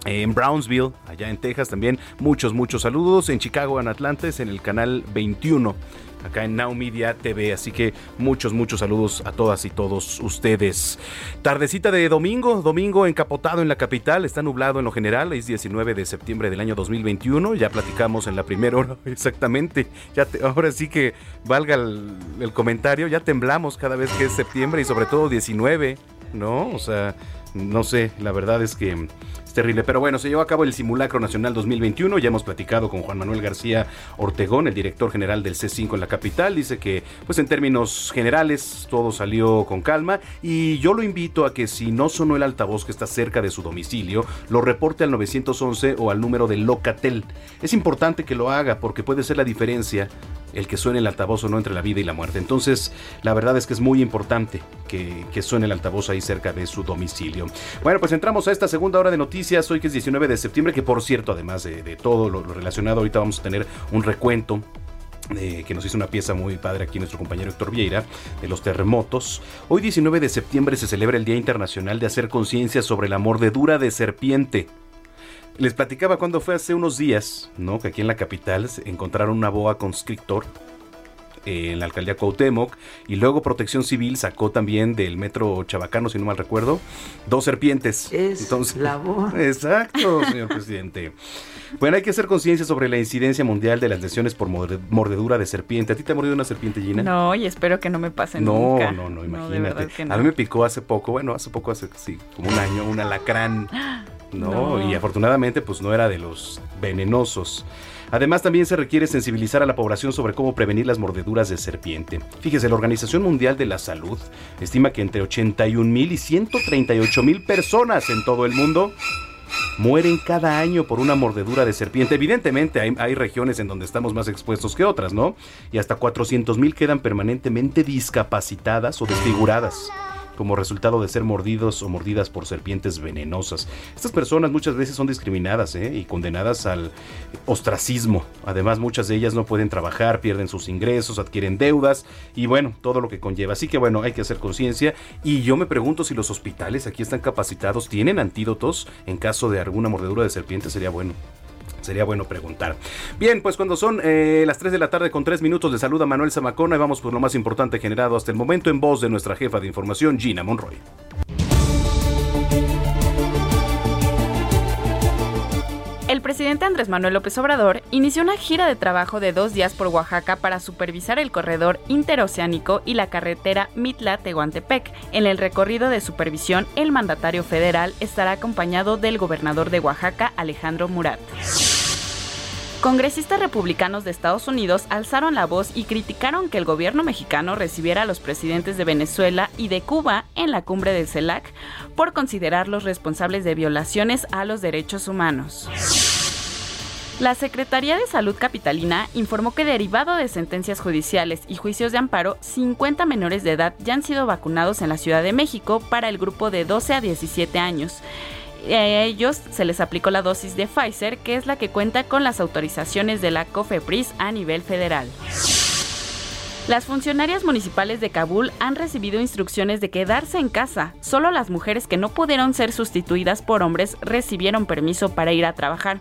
Speaker 1: en Brownsville, allá en Texas también. Muchos, muchos saludos. En Chicago, en Atlantes, en el canal 21 acá en Now Media TV. Así que muchos, muchos saludos a todas y todos ustedes. Tardecita de domingo, domingo encapotado en la capital, está nublado en lo general, es 19 de septiembre del año 2021, ya platicamos en la primera hora exactamente, ya ahora sí que valga el comentario, ya temblamos cada vez que es septiembre y sobre todo 19, ¿no? O sea no sé, la verdad es que es terrible. Pero bueno, se llevó a cabo el Simulacro Nacional 2021. Ya hemos platicado con Juan Manuel García Ortegón, el director general del C5 en la capital. Dice que, pues en términos generales, todo salió con calma. Y yo lo invito a que si no sonó el altavoz que está cerca de su domicilio, lo reporte al 911 o al número de Locatel. Es importante que lo haga porque puede ser la diferencia el que suene el altavoz o no entre la vida y la muerte. Entonces, la verdad es que es muy importante que, que, suene el altavoz ahí cerca de su domicilio. Bueno, pues entramos a esta segunda hora de noticias, hoy que es 19 de septiembre, que por cierto, además de, todo lo, relacionado, ahorita vamos a tener un recuento que nos hizo una pieza muy padre aquí nuestro compañero Héctor Vieira, de los terremotos. Hoy 19 de septiembre se celebra el Día Internacional de Hacer Conciencia sobre la Mordedura de Serpiente. Les platicaba cuando fue hace unos días, ¿no? Que aquí en la capital encontraron una boa constrictor en la alcaldía Cuauhtémoc y luego Protección Civil sacó también del metro Chabacano, si no mal recuerdo, dos serpientes.
Speaker 14: Es Entonces, la boa.
Speaker 1: Exacto, señor presidente. Bueno, hay que hacer conciencia sobre la incidencia mundial de las lesiones por mordedura de serpiente. ¿A ti te ha mordido una serpiente, Gina?
Speaker 14: No, y espero que no me pase
Speaker 1: no,
Speaker 14: nunca.
Speaker 1: No, no, no, imagínate. A mí me picó hace poco, bueno, hace poco, hace sí, como un año, un alacrán. No, y afortunadamente pues no era de los venenosos. Además, también se requiere sensibilizar a la población sobre cómo prevenir las mordeduras de serpiente. Fíjese, la Organización Mundial de la Salud estima que entre 81 mil y 138 mil personas en todo el mundo mueren cada año por una mordedura de serpiente. Evidentemente hay, hay regiones en donde estamos más expuestos que otras, ¿no? Y hasta 400 mil quedan permanentemente discapacitadas o desfiguradas como resultado de ser mordidos o mordidas por serpientes venenosas. Estas personas muchas veces son discriminadas ¿eh? y condenadas al ostracismo. Además, muchas de ellas no pueden trabajar, pierden sus ingresos, adquieren deudas y bueno, todo lo que conlleva. Así que bueno, hay que hacer conciencia y yo me pregunto si los hospitales aquí están capacitados, tienen antídotos en caso de alguna mordedura de serpiente, sería bueno. Sería bueno preguntar. Bien, pues cuando son eh, las 3 de la tarde con 3 minutos, de saluda Manuel Zamacona y vamos por lo más importante generado hasta el momento en voz de nuestra jefa de información, Gina Monroy.
Speaker 14: Presidente Andrés Manuel López Obrador inició una gira de trabajo de dos días por Oaxaca para supervisar el corredor interoceánico y la carretera Mitla-Tehuantepec. En el recorrido de supervisión, el mandatario federal estará acompañado del gobernador de Oaxaca, Alejandro Murat. Congresistas republicanos de Estados Unidos alzaron la voz y criticaron que el gobierno mexicano recibiera a los presidentes de Venezuela y de Cuba en la cumbre del CELAC por considerarlos responsables de violaciones a los derechos humanos. La Secretaría de Salud Capitalina informó que derivado de sentencias judiciales y juicios de amparo, 50 menores de edad ya han sido vacunados en la Ciudad de México para el grupo de 12 a 17 años. A ellos se les aplicó la dosis de Pfizer, que es la que cuenta con las autorizaciones de la COFEPRIS a nivel federal. Las funcionarias municipales de Kabul han recibido instrucciones de quedarse en casa. Solo las mujeres que no pudieron ser sustituidas por hombres recibieron permiso para ir a trabajar.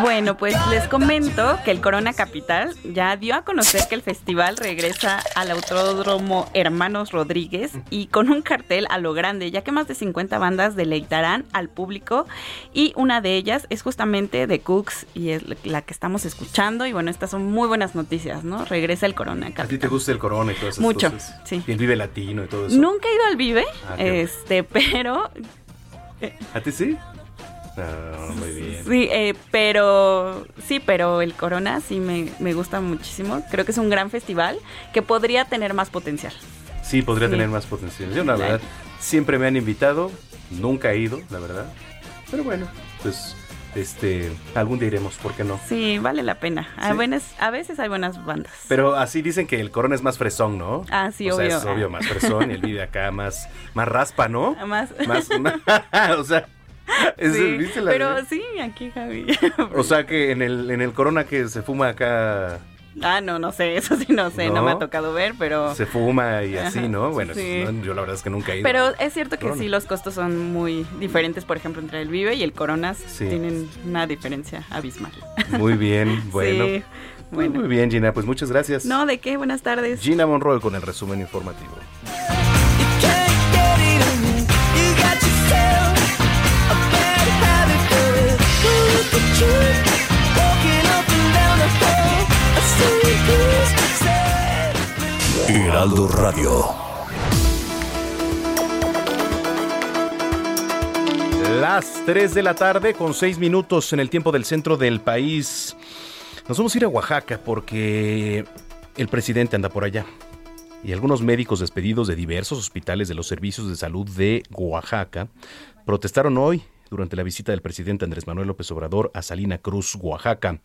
Speaker 14: Bueno, pues les comento que el Corona Capital ya dio a conocer que el festival regresa al Autódromo Hermanos Rodríguez y con un cartel a lo grande, ya que más de 50 bandas deleitarán al público y una de ellas es justamente The Cooks y es la que estamos escuchando y bueno, estas son muy buenas noticias, ¿no? Regresa el Corona Capital.
Speaker 1: ¿A ti te gusta el Corona y todo eso?
Speaker 14: Mucho, sí.
Speaker 1: Y el Vive Latino y todo eso.
Speaker 14: Nunca he ido al Vive, ah, este, pero...
Speaker 1: ¿A ti sí? Ah, muy bien.
Speaker 14: Sí, eh, pero sí, pero el Corona sí me, me, gusta muchísimo. Creo que es un gran festival que podría tener más potencial.
Speaker 1: Sí, podría tener más potencial. Yo, la verdad, siempre me han invitado, nunca he ido, la verdad. Pero bueno, pues este algún día iremos, ¿por qué no?
Speaker 14: Sí, vale la pena. A, buenas, a veces hay buenas bandas.
Speaker 1: Pero así dicen que el Corona es más fresón, ¿no?
Speaker 14: Ah, sí, obvio.
Speaker 1: Sea, es obvio, más fresón y el video acá más, más raspa, ¿no?
Speaker 14: Más.
Speaker 1: más o sea,
Speaker 14: sí, pero sí, aquí Javi.
Speaker 1: o sea que en el, en el Corona que se fuma acá...
Speaker 14: Ah, no, no sé, eso sí no sé, no, me ha tocado ver, pero...
Speaker 1: Se fuma y así, ¿no? Bueno, yo la verdad es que nunca he ido.
Speaker 14: Pero es cierto que sí, los costos son muy diferentes, por ejemplo, entre el Vive y el Coronas tienen una diferencia abismal.
Speaker 1: Muy bien, bueno. Bueno. Muy bien, Gina, pues muchas gracias.
Speaker 14: No, ¿de qué? Buenas tardes.
Speaker 1: Gina Monroy con el resumen informativo.
Speaker 4: Heraldo Radio.
Speaker 1: Las 3 de la tarde con 6 minutos en el tiempo del centro del país. Nos vamos a ir a Oaxaca porque el presidente anda por allá. Y algunos médicos despedidos de diversos hospitales de los servicios de salud de Oaxaca protestaron hoy durante la visita del presidente Andrés Manuel López Obrador a Salina Cruz, Oaxaca.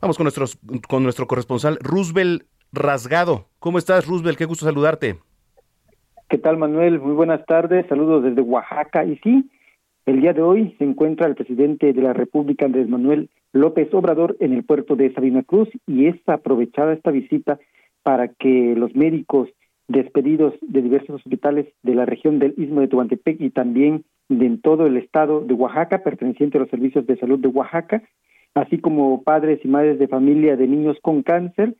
Speaker 1: Vamos con, nuestros, con nuestro corresponsal Roosevelt Rasgado. ¿Cómo estás, Roosevelt? Qué gusto saludarte.
Speaker 15: ¿Qué tal, Manuel? Muy buenas tardes. Saludos desde Oaxaca. Y sí, el día de hoy se encuentra el presidente de la República, Andrés Manuel López Obrador, en el puerto de Salina Cruz y es aprovechada esta visita para que los médicos despedidos de diversos hospitales de la región del Istmo de Tehuantepec y también de todo el estado de Oaxaca, perteneciente a los servicios de salud de Oaxaca, así como padres y madres de familia de niños con cáncer,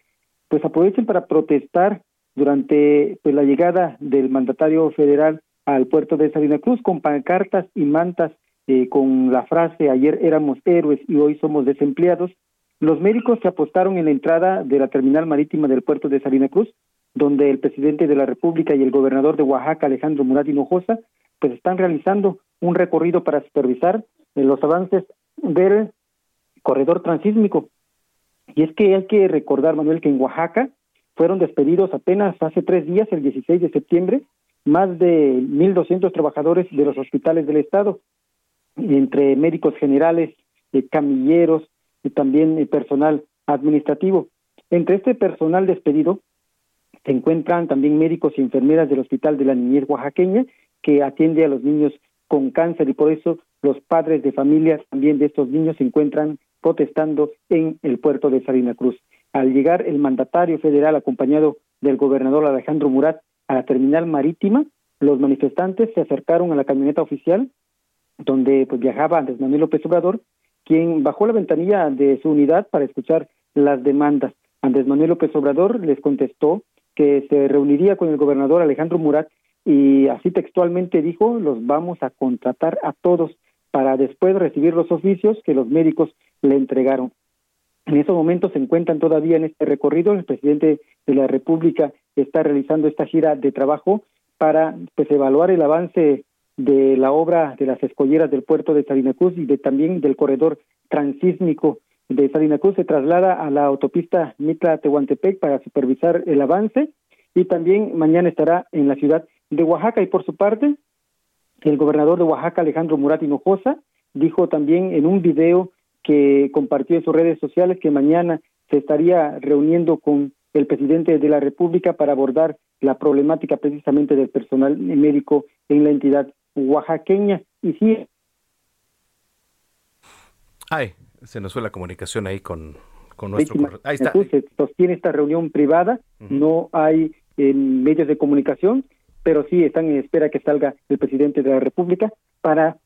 Speaker 15: pues aprovechen para protestar durante pues, la llegada del mandatario federal al puerto de Salina Cruz con pancartas y mantas eh, con la frase ayer éramos héroes y hoy somos desempleados. Los médicos se apostaron en la entrada de la terminal marítima del puerto de Salina Cruz, donde el presidente de la República y el gobernador de Oaxaca, Alejandro Murat Hinojosa, pues están realizando un recorrido para supervisar eh, los avances del corredor transísmico. Y es que hay que recordar, Manuel, que en Oaxaca fueron despedidos apenas hace tres días, el 16 de septiembre, más de 1.200 trabajadores de los hospitales del Estado, entre médicos generales, eh, camilleros y también eh, personal administrativo. Entre este personal despedido se encuentran también médicos y enfermeras del Hospital de la Niñez Oaxaqueña que atiende a los niños con cáncer y por eso los padres de familias también de estos niños se encuentran protestando en el puerto de Salina Cruz. Al llegar el mandatario federal acompañado del gobernador Alejandro Murat a la terminal marítima, los manifestantes se acercaron a la camioneta oficial donde pues, viajaba Andrés Manuel López Obrador, quien bajó la ventanilla de su unidad para escuchar las demandas. Andrés Manuel López Obrador les contestó que se reuniría con el gobernador Alejandro Murat y así textualmente dijo, los vamos a contratar a todos para después recibir los oficios que los médicos le entregaron. En estos momentos se encuentran todavía en este recorrido. El presidente de la República está realizando esta gira de trabajo para pues evaluar el avance de la obra de las escolleras del puerto de Sabina Cruz y de también del corredor transísmico de Sabina Cruz se traslada a la autopista Mitla-Tehuantepec para supervisar el avance y también mañana estará en la ciudad de Oaxaca y por su parte el gobernador de Oaxaca Alejandro Murat Hinojosa dijo también en un video que compartió en sus redes sociales que mañana se estaría reuniendo con el presidente de la República para abordar la problemática precisamente del personal médico en la entidad oaxaqueña. Y sí.
Speaker 1: Ay, se nos fue la comunicación ahí con, con nuestro.
Speaker 15: Ahí está. Se sostiene esta reunión privada, no hay eh, medios de comunicación, pero sí están en espera que salga el presidente de la República para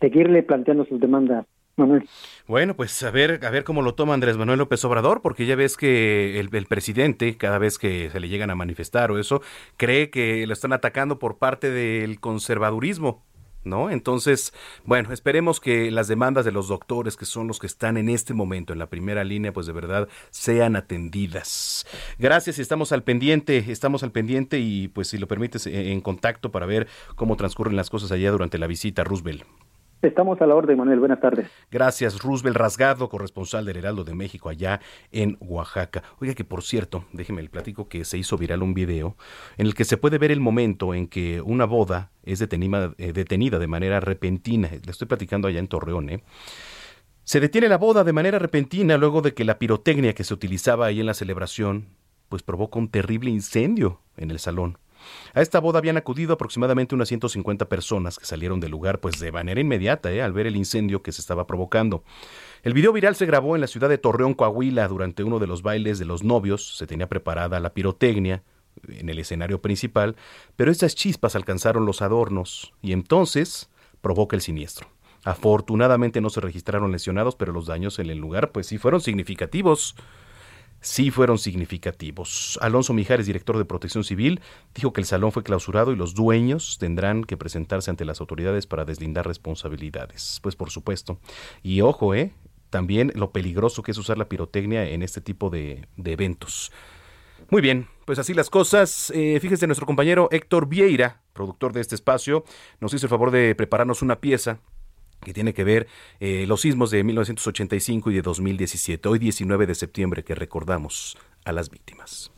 Speaker 15: seguirle planteando sus demandas Manuel.
Speaker 1: Bueno, pues a ver, a ver cómo lo toma Andrés Manuel López Obrador, porque ya ves que el, presidente, cada vez que se le llegan a manifestar o eso, cree que lo están atacando por parte del conservadurismo. ¿No? Entonces, bueno, esperemos que las demandas de los doctores, que son los que están en este momento en la primera línea, pues de verdad sean atendidas. Gracias, estamos al pendiente, estamos al pendiente y pues si lo permites en contacto para ver cómo transcurren las cosas allá durante la visita, Roosevelt.
Speaker 15: Estamos a la orden, Manuel. Buenas tardes.
Speaker 1: Gracias, Roosevelt Rasgado, corresponsal del Heraldo de México allá en Oaxaca. Oiga que, por cierto, déjeme el platico que se hizo viral un video en el que se puede ver el momento en que una boda es detenida, eh, detenida de manera repentina. Le estoy platicando allá en Torreón, ¿eh? Se detiene la boda de manera repentina luego de que la pirotecnia que se utilizaba ahí en la celebración pues provoca un terrible incendio en el salón. A esta boda habían acudido aproximadamente unas 150 personas que salieron del lugar pues de manera inmediata eh, al ver el incendio que se estaba provocando. El video viral se grabó en la ciudad de Torreón, Coahuila, durante uno de los bailes de los novios. Se tenía preparada la pirotecnia en el escenario principal, pero estas chispas alcanzaron los adornos y entonces provoca el siniestro. Afortunadamente no se registraron lesionados, pero los daños en el lugar pues sí fueron significativos sí fueron significativos. Alonso Mijares, director de Protección Civil, dijo que el salón fue clausurado y los dueños tendrán que presentarse ante las autoridades para deslindar responsabilidades. Pues por supuesto. Y ojo, ¿eh? También lo peligroso que es usar la pirotecnia en este tipo de, eventos. Muy bien, pues así las cosas. Eh, fíjese, nuestro compañero Héctor Vieira, productor de este espacio, nos hizo el favor de prepararnos una pieza que tiene que ver eh, los sismos de 1985 y de 2017, hoy 19 de septiembre, que recordamos a las víctimas.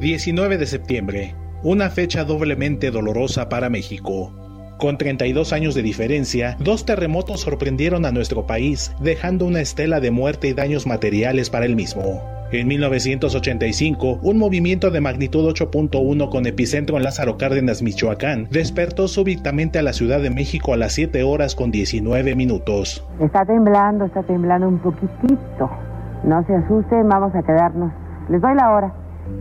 Speaker 16: 19 de septiembre, una fecha doblemente dolorosa para México. Con 32 años de diferencia, dos terremotos sorprendieron a nuestro país, dejando una estela de muerte y daños materiales para el mismo. En 1985, un movimiento de magnitud 8.1 con epicentro en Lázaro Cárdenas, Michoacán, despertó súbitamente a la Ciudad de México a las 7 horas con 19 minutos.
Speaker 17: Está temblando, está temblando un poquitito. No se asusten, vamos a quedarnos. Les doy la hora.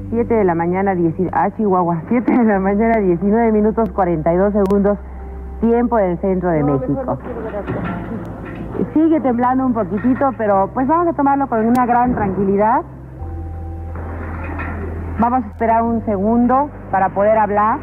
Speaker 17: 7 de la mañana, 10, ah, Chihuahua, 7 de la mañana, 19 minutos 42 segundos, tiempo del centro de México. Sigue temblando un poquitito, pero pues vamos a tomarlo con una gran tranquilidad. Vamos a esperar un segundo para poder hablar.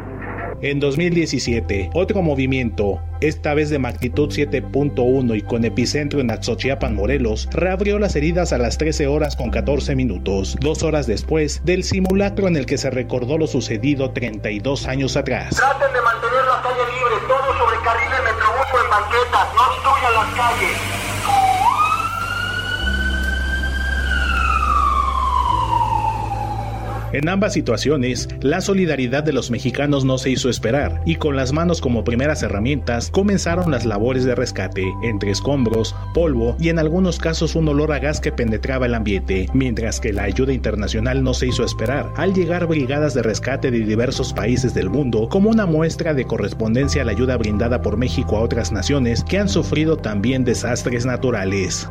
Speaker 16: En 2017, otro movimiento, esta vez de magnitud 7.1 y con epicentro en Axochiapan, Morelos, reabrió las heridas a las 13 horas con 14 minutos, dos horas después del simulacro en el que se recordó lo sucedido 32 años atrás.
Speaker 18: Traten de mantener la calle libre, todos sobre carriles metrobús en banquetas, no obstruyan las calles.
Speaker 16: En ambas situaciones, la solidaridad de los mexicanos no se hizo esperar y con las manos como primeras herramientas comenzaron las labores de rescate, entre escombros, polvo y en algunos casos un olor a gas que penetraba el ambiente, mientras que la ayuda internacional no se hizo esperar al llegar brigadas de rescate de diversos países del mundo como una muestra de correspondencia a la ayuda brindada por México a otras naciones que han sufrido también desastres naturales.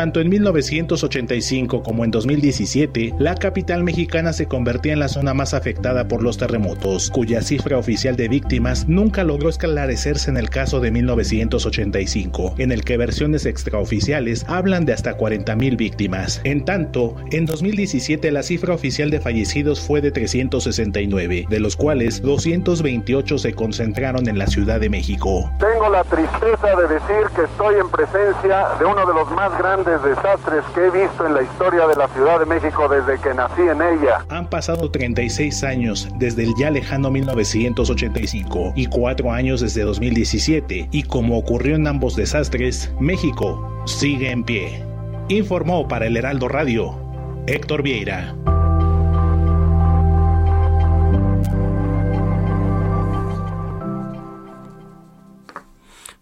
Speaker 16: Tanto en 1985 como en 2017, la capital mexicana se convertía en la zona más afectada por los terremotos, cuya cifra oficial de víctimas nunca logró esclarecerse en el caso de 1985, en el que versiones extraoficiales hablan de hasta 40.000 víctimas. En tanto, en 2017 la cifra oficial de fallecidos fue de 369, de los cuales 228 se concentraron en la Ciudad de México.
Speaker 19: Tengo la tristeza de decir que estoy en presencia de uno de los más grandes desastres que he visto en la historia de la Ciudad de México desde que nací en ella.
Speaker 16: Han pasado 36 años desde el ya lejano 1985 y 4 años desde 2017 y como ocurrió en ambos desastres, México sigue en pie. Informó para el Heraldo Radio Héctor Vieira.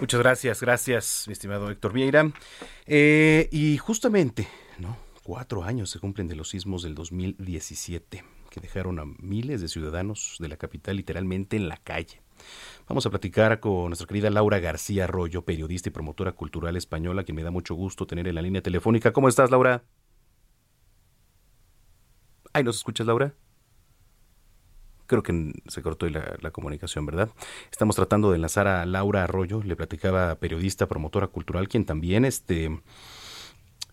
Speaker 1: Muchas gracias, gracias, mi estimado Héctor Vieira. Eh, y justamente, ¿no? Cuatro años se cumplen de los sismos del 2017, que dejaron a miles de ciudadanos de la capital literalmente en la calle. Vamos a platicar con nuestra querida Laura García Arroyo, periodista y promotora cultural española, que me da mucho gusto tener en la línea telefónica. ¿Cómo estás, Laura? Ay, ¿nos escuchas, Laura? Creo que se cortó la, comunicación, ¿verdad? Estamos tratando de enlazar a Laura Arroyo, le platicaba periodista, promotora cultural, quien también, este,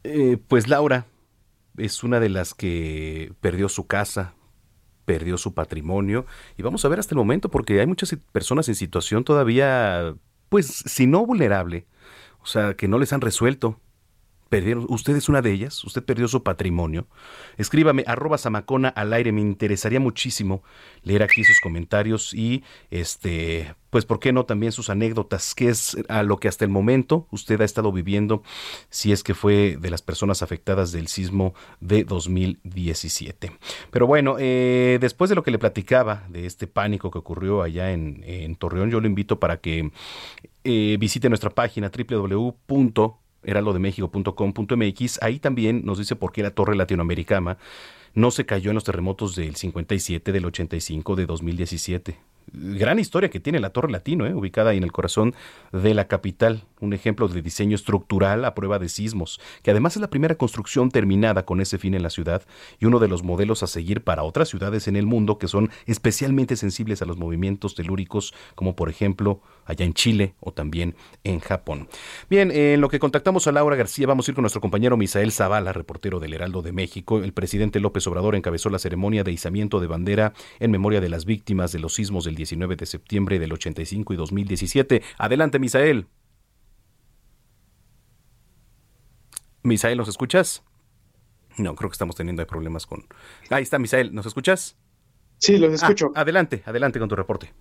Speaker 1: eh, pues Laura es una de las que perdió su casa, perdió su patrimonio, y vamos a ver hasta el momento, porque hay muchas personas en situación todavía, pues, si no vulnerable, o sea, que no les han resuelto perdieron, usted es una de ellas, usted perdió su patrimonio. Escríbame arroba samacona al aire, me interesaría muchísimo leer aquí sus comentarios y este, pues por qué no también sus anécdotas, qué es a lo que hasta el momento usted ha estado viviendo, si es que fue de las personas afectadas del sismo de 2017. Pero bueno, eh, después de lo que le platicaba de este pánico que ocurrió allá en, en Torreón, yo lo invito para que eh, visite nuestra página www heraldodemexico.com.mx. Ahí también nos dice por qué la torre latinoamericana no se cayó en los terremotos del 57, del 85, de 2017 gran historia que tiene la Torre Latino, ¿eh? ubicada ahí en el corazón de la capital, un ejemplo de diseño estructural a prueba de sismos, que además es la primera construcción terminada con ese fin en la ciudad y uno de los modelos a seguir para otras ciudades en el mundo que son especialmente sensibles a los movimientos telúricos, como por ejemplo allá en Chile o también en Japón. Bien, en lo que contactamos a Laura García, vamos a ir con nuestro compañero Misael Zavala, reportero del Heraldo de México. El presidente López Obrador encabezó la ceremonia de izamiento de bandera en memoria de las víctimas de los sismos del 19 de septiembre del 85 y 2017. Adelante, Misael. Misael, ¿nos escuchas? No, creo que estamos teniendo problemas con... Ahí está, Misael, ¿nos escuchas?
Speaker 20: Sí, los escucho.
Speaker 1: Ah, adelante, adelante con tu reporte.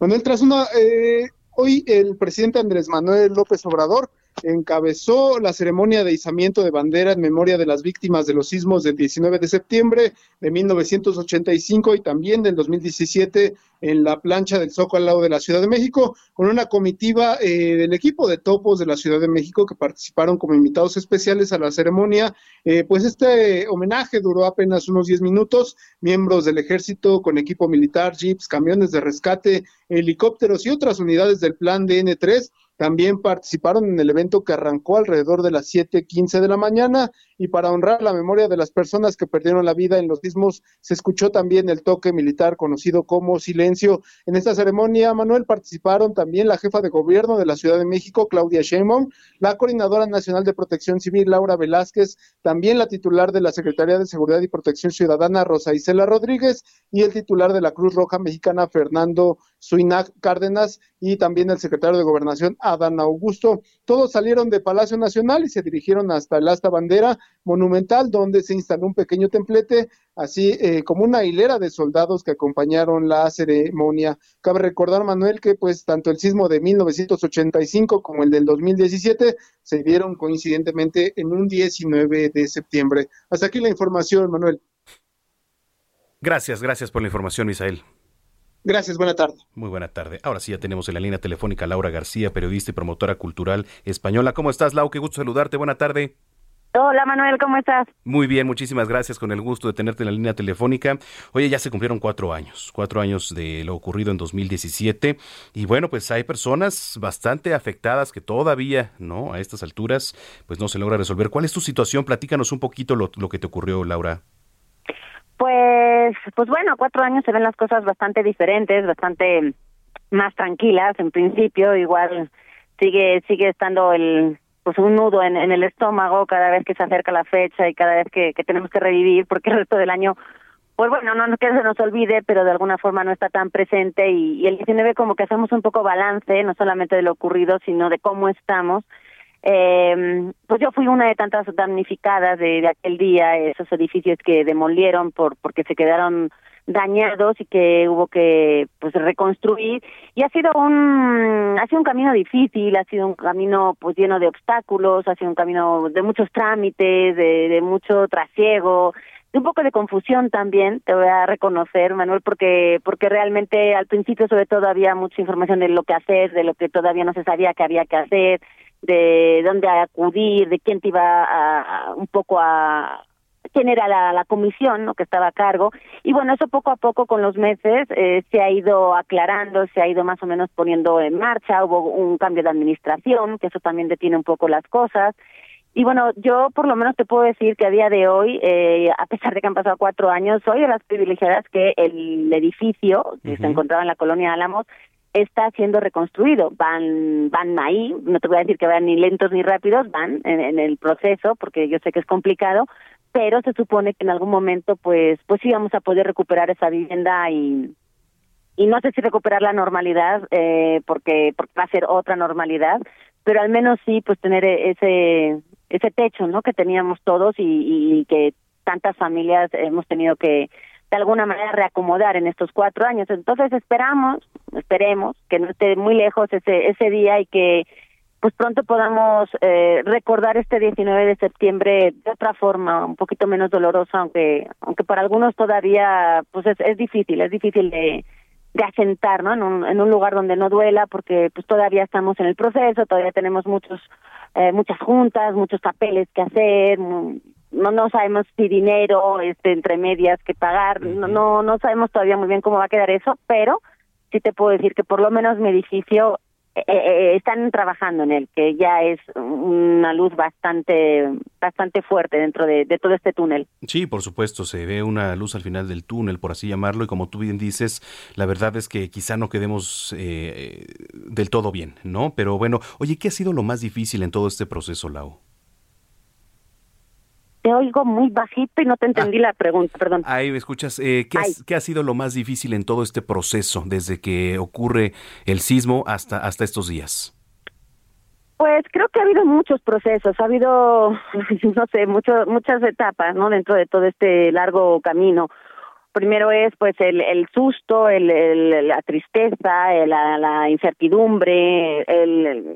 Speaker 20: Manuel, tras una... Eh, hoy el presidente Andrés Manuel López Obrador encabezó la ceremonia de izamiento de bandera en memoria de las víctimas de los sismos del 19 de septiembre de 1985 y también del 2017 en la plancha del Zócalo al lado de la Ciudad de México, con una comitiva eh, del equipo de topos de la Ciudad de México que participaron como invitados especiales a la ceremonia. Eh, pues este homenaje duró apenas unos 10 minutos. Miembros del ejército con equipo militar, jeeps, camiones de rescate, helicópteros y otras unidades del plan DN3 también participaron en el evento que arrancó alrededor de las 7:15 de la mañana y para honrar la memoria de las personas que perdieron la vida en los sismos, se escuchó también el toque militar conocido como silencio. En esta ceremonia, Manuel, participaron también la jefa de gobierno de la Ciudad de México, Claudia Sheinbaum, la coordinadora nacional de protección civil, Laura Velázquez, también la titular de la Secretaría de Seguridad y Protección Ciudadana, Rosa Isela Rodríguez, y el titular de la Cruz Roja Mexicana, Fernando Suinac Cárdenas, y también el secretario de Gobernación, Adán Augusto. Todos salieron de Palacio Nacional y se dirigieron hasta el asta bandera monumental, donde se instaló un pequeño templete, así eh, como una hilera de soldados que acompañaron la ceremonia. Cabe recordar, Manuel, que pues tanto el sismo de 1985 como el del 2017 se dieron coincidentemente en un 19 de septiembre. Hasta aquí la información, Manuel.
Speaker 1: Gracias, gracias por la información, Misael.
Speaker 20: Gracias, buena tarde.
Speaker 1: Muy buena tarde. Ahora sí ya tenemos en la línea telefónica Laura García, periodista y promotora cultural española. ¿Cómo estás, Lau? Qué gusto saludarte. Buena tarde.
Speaker 21: Hola Manuel, ¿cómo estás?
Speaker 1: Muy bien, muchísimas gracias, con el gusto de tenerte en la línea telefónica. Oye, ya se cumplieron cuatro años, cuatro años de lo ocurrido en 2017 y bueno, pues hay personas bastante afectadas que todavía, ¿no? A estas alturas, pues no se logra resolver. ¿Cuál es tu situación? Platícanos un poquito lo, lo que te ocurrió, Laura.
Speaker 21: Pues, pues bueno, cuatro años se ven las cosas bastante diferentes, bastante más tranquilas en principio, igual sigue sigue estando el pues un nudo en, en, el estómago cada vez que se acerca la fecha y cada vez que, que tenemos que revivir porque el resto del año pues bueno, no, no que se nos olvide, pero de alguna forma no está tan presente y, y el 19 como que hacemos un poco balance, no solamente de lo ocurrido, sino de cómo estamos. Eh, pues yo fui una de tantas damnificadas de, aquel día, esos edificios que demolieron por porque se quedaron dañados y que hubo que pues reconstruir. Y ha sido un ha sido un camino difícil ha sido un camino pues lleno de obstáculos ha sido un camino de muchos trámites de, de mucho trasiego de un poco de confusión también te voy a reconocer Manuel porque porque realmente al principio sobre todo había mucha información de lo que hacer de lo que todavía no se sabía que había que hacer de dónde acudir de quién te iba a, a un poco a quién era la, la comisión ¿no? que estaba a cargo. Y bueno, eso poco a poco con los meses eh, se ha ido aclarando, se ha ido más o menos poniendo en marcha, hubo un cambio de administración, que eso también detiene un poco las cosas. Y bueno, yo por lo menos te puedo decir que a día de hoy, eh, a pesar de que han pasado cuatro años, soy de las privilegiadas que el edificio que se encontraba en la colonia Álamos está siendo reconstruido. Van, van ahí, no te voy a decir que van ni lentos ni rápidos, van en, en el proceso, porque yo sé que es complicado, pero se supone que en algún momento pues pues íbamos a poder recuperar esa vivienda y y no sé si recuperar la normalidad eh, porque porque va a ser otra normalidad pero al menos sí pues tener ese ese techo no que teníamos todos y, y que tantas familias hemos tenido que de alguna manera reacomodar en estos cuatro años entonces esperamos esperemos que no esté muy lejos ese ese día y que pues pronto podamos eh, recordar este 19 de septiembre de otra forma, un poquito menos dolorosa, aunque aunque para algunos todavía pues es, es difícil, es difícil de, de asentar, ¿no? En un, en un lugar donde no duela, porque pues todavía estamos en el proceso, todavía tenemos muchos eh, muchas juntas, muchos papeles que hacer, no no sabemos si dinero este entre medias que pagar, no no no sabemos todavía muy bien cómo va a quedar eso, pero sí te puedo decir que por lo menos mi edificio eh, eh, están trabajando en él, que ya es una luz bastante bastante fuerte dentro de, de, todo este túnel.
Speaker 1: Sí, por supuesto, se ve una luz al final del túnel, por así llamarlo, y como tú bien dices, la verdad es que quizá no quedemos eh, del todo bien, ¿no? Pero bueno, oye, ¿qué ha sido lo más difícil en todo este proceso, Lau?
Speaker 21: Te oigo muy bajito y no te entendí ah, la pregunta, perdón.
Speaker 1: Ahí me escuchas. Eh, ¿qué, has, ¿qué, ha sido lo más difícil en todo este proceso desde que ocurre el sismo hasta, hasta estos días?
Speaker 21: Pues creo que ha habido muchos procesos, ha habido, no sé, mucho, muchas etapas, ¿no? Dentro de todo este largo camino. Primero es, pues, el, el susto, el, el la tristeza, el, la, la, incertidumbre, el,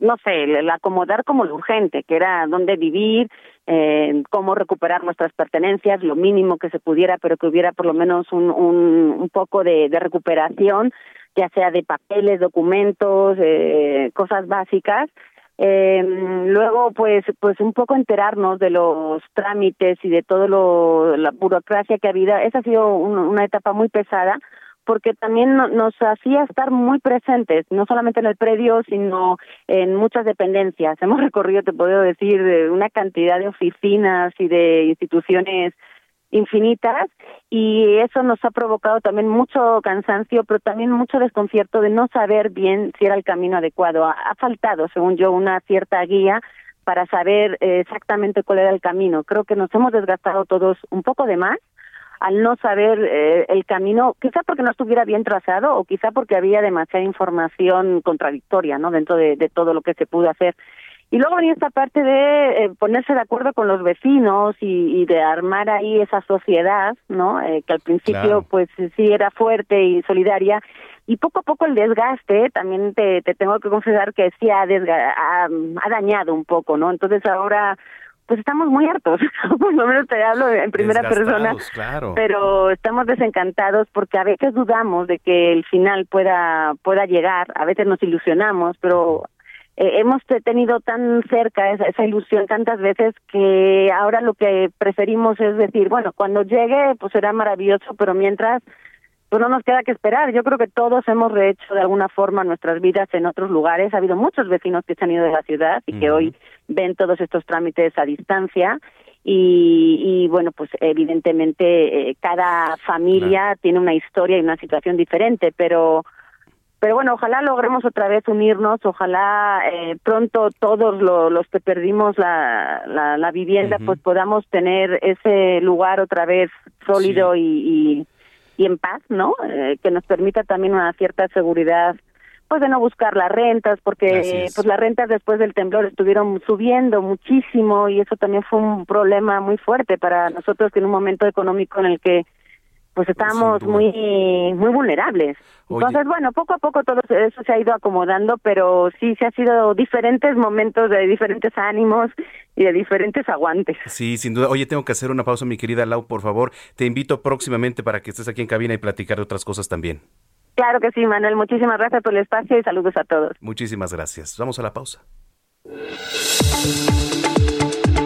Speaker 21: no sé, el, acomodar como lo urgente, que era dónde vivir, eh, cómo recuperar nuestras pertenencias, lo mínimo que se pudiera, pero que hubiera por lo menos un, un, un poco de, recuperación, ya sea de papeles, documentos, eh, cosas básicas. Eh, luego, pues, pues un poco enterarnos de los trámites y de todo lo la burocracia que ha habido. Esa ha sido un, una etapa muy pesada porque también no, nos hacía estar muy presentes, no solamente en el predio, sino en muchas dependencias. Hemos recorrido, te puedo decir, una cantidad de oficinas y de instituciones infinitas y eso nos ha provocado también mucho cansancio, pero también mucho desconcierto de no saber bien si era el camino adecuado. Ha, faltado, según yo, una cierta guía para saber eh, exactamente cuál era el camino. Creo que nos hemos desgastado todos un poco de más al no saber eh, el camino, quizá porque no estuviera bien trazado o quizá porque había demasiada información contradictoria, ¿no? Dentro de, de todo lo que se pudo hacer. Y luego venía esta parte de eh, ponerse de acuerdo con los vecinos y, y, de armar ahí esa sociedad, ¿no? Eh, que al principio, claro. pues sí era fuerte y solidaria. Y poco a poco el desgaste, también te, te tengo que confesar que sí ha, ha, ha dañado un poco, ¿no? Entonces ahora pues estamos muy hartos, por lo menos te hablo en primera persona,
Speaker 1: claro.
Speaker 21: pero estamos desencantados porque a veces dudamos de que el final pueda pueda llegar, a veces nos ilusionamos, pero eh, hemos tenido tan cerca esa, esa, ilusión tantas veces que ahora lo que preferimos es decir, bueno, cuando llegue pues será maravilloso, pero mientras pues no nos queda que esperar. Yo creo que todos hemos rehecho de alguna forma nuestras vidas en otros lugares. Ha habido muchos vecinos que se han ido de la ciudad y que hoy ven todos estos trámites a distancia. Y, y bueno, pues evidentemente eh, cada familia tiene una historia y una situación diferente, pero pero bueno, ojalá logremos otra vez unirnos, ojalá eh, pronto todos los que perdimos la, la, vivienda, pues podamos tener ese lugar otra vez sólido y, y, en paz, ¿no? Eh, que nos permita también una cierta seguridad, pues de no buscar las rentas, porque pues las rentas después del temblor estuvieron subiendo muchísimo y eso también fue un problema muy fuerte para nosotros que en un momento económico en el que pues estábamos muy muy vulnerables. Entonces, bueno, poco a poco todo eso se ha ido acomodando, pero sí se ha sido diferentes momentos de diferentes ánimos y de diferentes aguantes.
Speaker 1: Sí, sin duda. Oye, tengo que hacer una pausa, mi querida Lau, por favor. Te invito próximamente para que estés aquí en cabina y platicar de otras cosas también.
Speaker 21: Claro que sí, Manuel. Muchísimas gracias por el espacio y saludos a todos.
Speaker 1: Muchísimas gracias. Vamos a la pausa.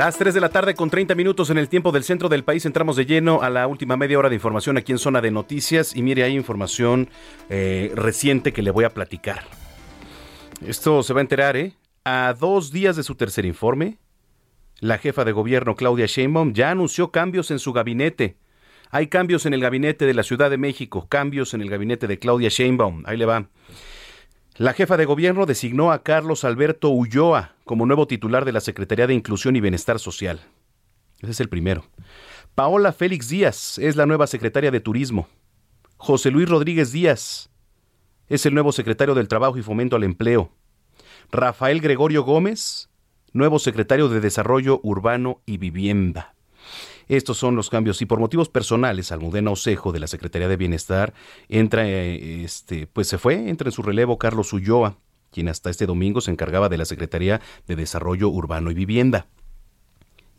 Speaker 1: Las 3 de la tarde con 30 minutos en el tiempo del centro del país entramos de lleno a la última media hora de información aquí en Zona de Noticias y mire hay información eh, reciente que le voy a platicar. Esto se va a enterar, ¿eh? A dos días de su tercer informe, la jefa de gobierno Claudia Sheinbaum ya anunció cambios en su gabinete. Hay cambios en el gabinete de la Ciudad de México, cambios en el gabinete de Claudia Sheinbaum. Ahí le va. La jefa de gobierno designó a Carlos Alberto Ulloa como nuevo titular de la Secretaría de Inclusión y Bienestar Social. Ese es el primero. Paola Félix Díaz es la nueva secretaria de Turismo. José Luis Rodríguez Díaz es el nuevo secretario del Trabajo y Fomento al Empleo. Rafael Gregorio Gómez, nuevo secretario de Desarrollo Urbano y Vivienda. Estos son los cambios y por motivos personales, Almudena Osejo de la Secretaría de Bienestar entra, eh, este, pues se fue, entra en su relevo Carlos Ulloa, quien hasta este domingo se encargaba de la Secretaría de Desarrollo Urbano y Vivienda.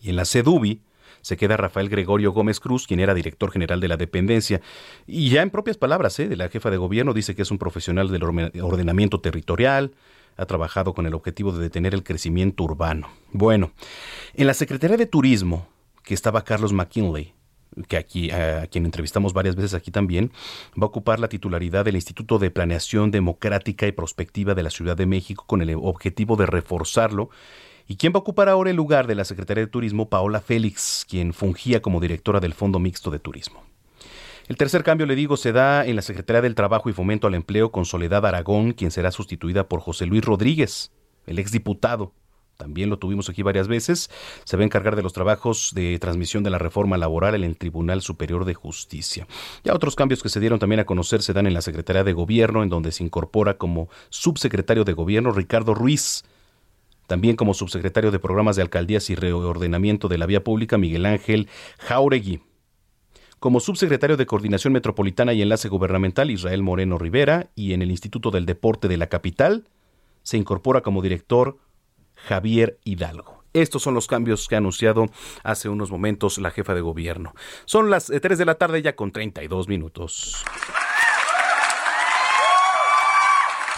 Speaker 1: Y en la CEDUBI se queda Rafael Gregorio Gómez Cruz, quien era director general de la dependencia. Y ya en propias palabras ¿eh? de la jefa de gobierno dice que es un profesional del ordenamiento territorial, ha trabajado con el objetivo de detener el crecimiento urbano. Bueno, en la Secretaría de Turismo que estaba Carlos McKinley, que aquí, a quien entrevistamos varias veces aquí también, va a ocupar la titularidad del Instituto de Planeación Democrática y Prospectiva de la Ciudad de México con el objetivo de reforzarlo. ¿Y quién va a ocupar ahora el lugar de la Secretaría de Turismo, Paola Félix, quien fungía como directora del Fondo Mixto de Turismo? El tercer cambio, le digo, se da en la Secretaría del Trabajo y Fomento al Empleo con Soledad Aragón, quien será sustituida por José Luis Rodríguez, el exdiputado también lo tuvimos aquí varias veces, se va a encargar de los trabajos de transmisión de la reforma laboral en el Tribunal Superior de Justicia. Ya otros cambios que se dieron también a conocer se dan en la Secretaría de Gobierno, en donde se incorpora como subsecretario de Gobierno Ricardo Ruiz. También como subsecretario de Programas de Alcaldías y Reordenamiento de la Vía Pública, Miguel Ángel Jauregui. Como subsecretario de Coordinación Metropolitana y Enlace Gubernamental, Israel Moreno Rivera. Y en el Instituto del Deporte de la Capital, se incorpora como director Javier Hidalgo. Estos son los cambios que ha anunciado hace unos momentos la jefa de gobierno. Son las 3 eh, de la tarde ya con 32 minutos.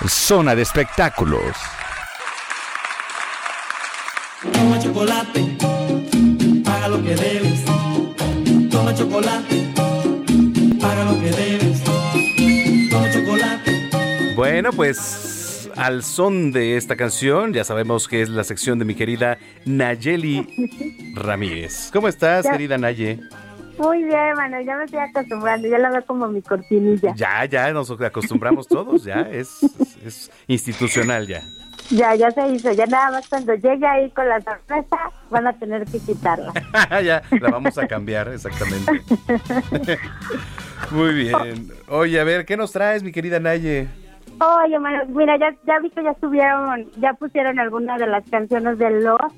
Speaker 8: Zona de espectáculos.
Speaker 2: Toma chocolate, paga lo que debes. Toma chocolate, paga lo que debes. Toma chocolate.
Speaker 1: Bueno, pues al son de esta canción. Ya sabemos que es la sección de mi querida Nayeli Ramírez. ¿Cómo estás, querida Naye?
Speaker 22: Muy bien, mano, ya me estoy acostumbrando, ya la veo como mi cortinilla.
Speaker 1: Ya, ya, nos acostumbramos todos, ya, es, es institucional ya.
Speaker 22: Ya, ya se hizo, ya nada más cuando llegue ahí con la sorpresa van a tener que quitarla.
Speaker 1: ya, la vamos a cambiar, exactamente. Muy bien. Oye, a ver, ¿qué nos traes, mi querida Naye?
Speaker 22: Oye, mira, ya, ya vi que ya subieron, ya pusieron algunas de las canciones de Lost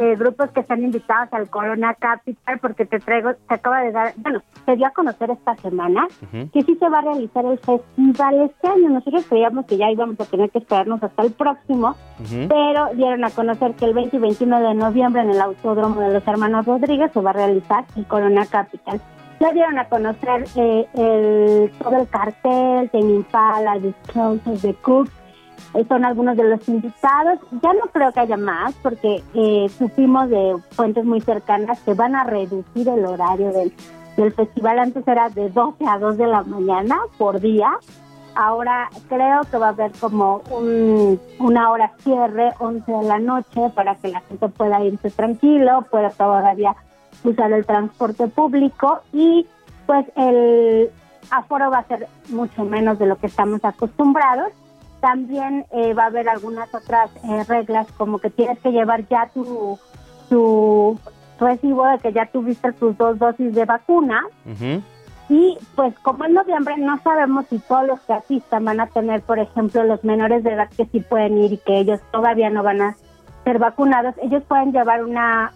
Speaker 22: eh, grupos que están invitados al Corona Capital, porque te traigo, se acaba de dar, bueno, se dio a conocer esta semana que sí se va a realizar el festival este año. Nosotros creíamos que ya íbamos a tener que esperarnos hasta el próximo, pero dieron a conocer que el 20 y 21 de noviembre en el Autódromo de los Hermanos Rodríguez se va a realizar el Corona Capital. Ya dieron a conocer eh, el, todo el cartel, de Impala, Disclosures, de Cook, eh, son algunos de los invitados. Ya no creo que haya más porque eh, supimos de fuentes muy cercanas que van a reducir el horario del, del festival. Antes era de 12 a 2 de la mañana por día. Ahora creo que va a haber como un, una hora cierre, 11 de la noche, para que la gente pueda irse tranquilo, pueda todavía usar el transporte público y pues el aforo va a ser mucho menos de lo que estamos acostumbrados. También eh, va a haber algunas otras eh, reglas, como que tienes que llevar ya tu, tu recibo de que ya tuviste tus dos dosis de vacuna. Y pues como en noviembre no sabemos si todos los que asistan van a tener, por ejemplo, los menores de edad que sí pueden ir y que ellos todavía no van a ser vacunados, ellos pueden llevar una,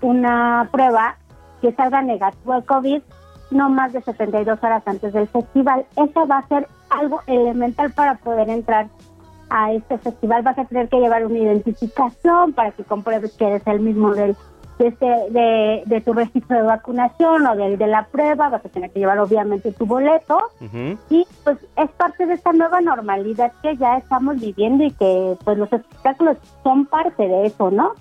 Speaker 22: una prueba que salga negativo al COVID no más de 72 horas antes del festival. Eso va a ser algo elemental para poder entrar a este festival. Vas a tener que llevar una identificación para que compruebes que eres el mismo del, de, este, de, tu registro de vacunación o del de la prueba. Vas a tener que llevar obviamente tu boleto. Y pues es parte de esta nueva normalidad que ya estamos viviendo y que pues los espectáculos son parte de eso, ¿no?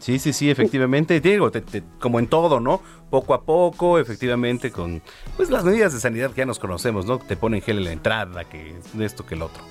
Speaker 1: Sí, sí, sí, efectivamente. Digo, como en todo, ¿no? Poco a poco, efectivamente, con pues las medidas de sanidad que ya nos conocemos, ¿no? Te ponen gel en la entrada, que esto, que el otro.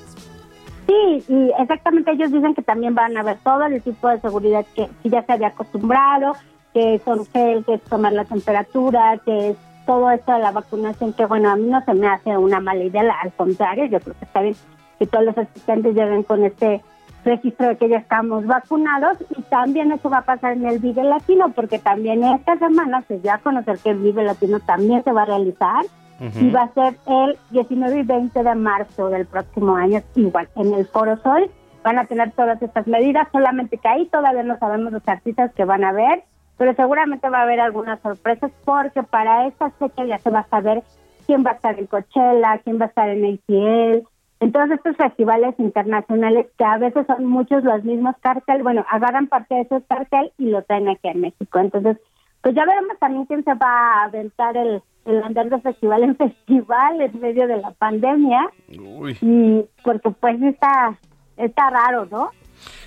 Speaker 22: Sí, y exactamente ellos dicen que también van a ver todo el tipo de seguridad que, ya se había acostumbrado, que son gel, que es tomar la temperatura, que es todo esto de la vacunación, que bueno, a mí no se me hace una mala idea, al contrario, yo creo que está bien que todos los asistentes lleguen con este registro de que ya estamos vacunados y también eso va a pasar en el Vive Latino porque también esta semana se ya a conocer que el Vive Latino también se va a realizar y va a ser el 19 y 20 de marzo del próximo año. Igual en el Foro Sol van a tener todas estas medidas. Solamente que ahí todavía no sabemos los artistas que van a ver pero seguramente va a haber algunas sorpresas porque para esta fecha ya se va a saber quién va a estar en Coachella, quién va a estar en ATL, en todos estos festivales internacionales que a veces son muchos los mismos cartel, bueno, agarran parte de esos cartel y lo traen aquí en México. Entonces, pues ya veremos también quién se va a aventar el, el andar de festival en festival en medio de la pandemia. Y porque pues está, está raro, ¿no?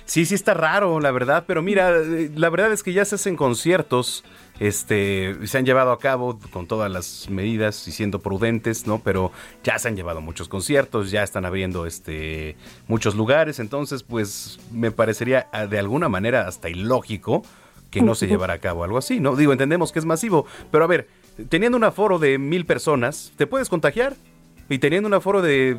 Speaker 1: Sí, sí está raro, la verdad, pero mira, eh, la verdad es que ya se hacen conciertos, este, se han llevado a cabo con todas las medidas y siendo prudentes, ¿no? Pero ya se han llevado muchos conciertos, ya están abriendo este muchos lugares, entonces pues me parecería ah, de alguna manera hasta ilógico que no se llevara a cabo algo así, ¿no? Digo, entendemos que es masivo, pero a ver, teniendo un aforo de mil personas, ¿te puedes contagiar? Y teniendo un aforo de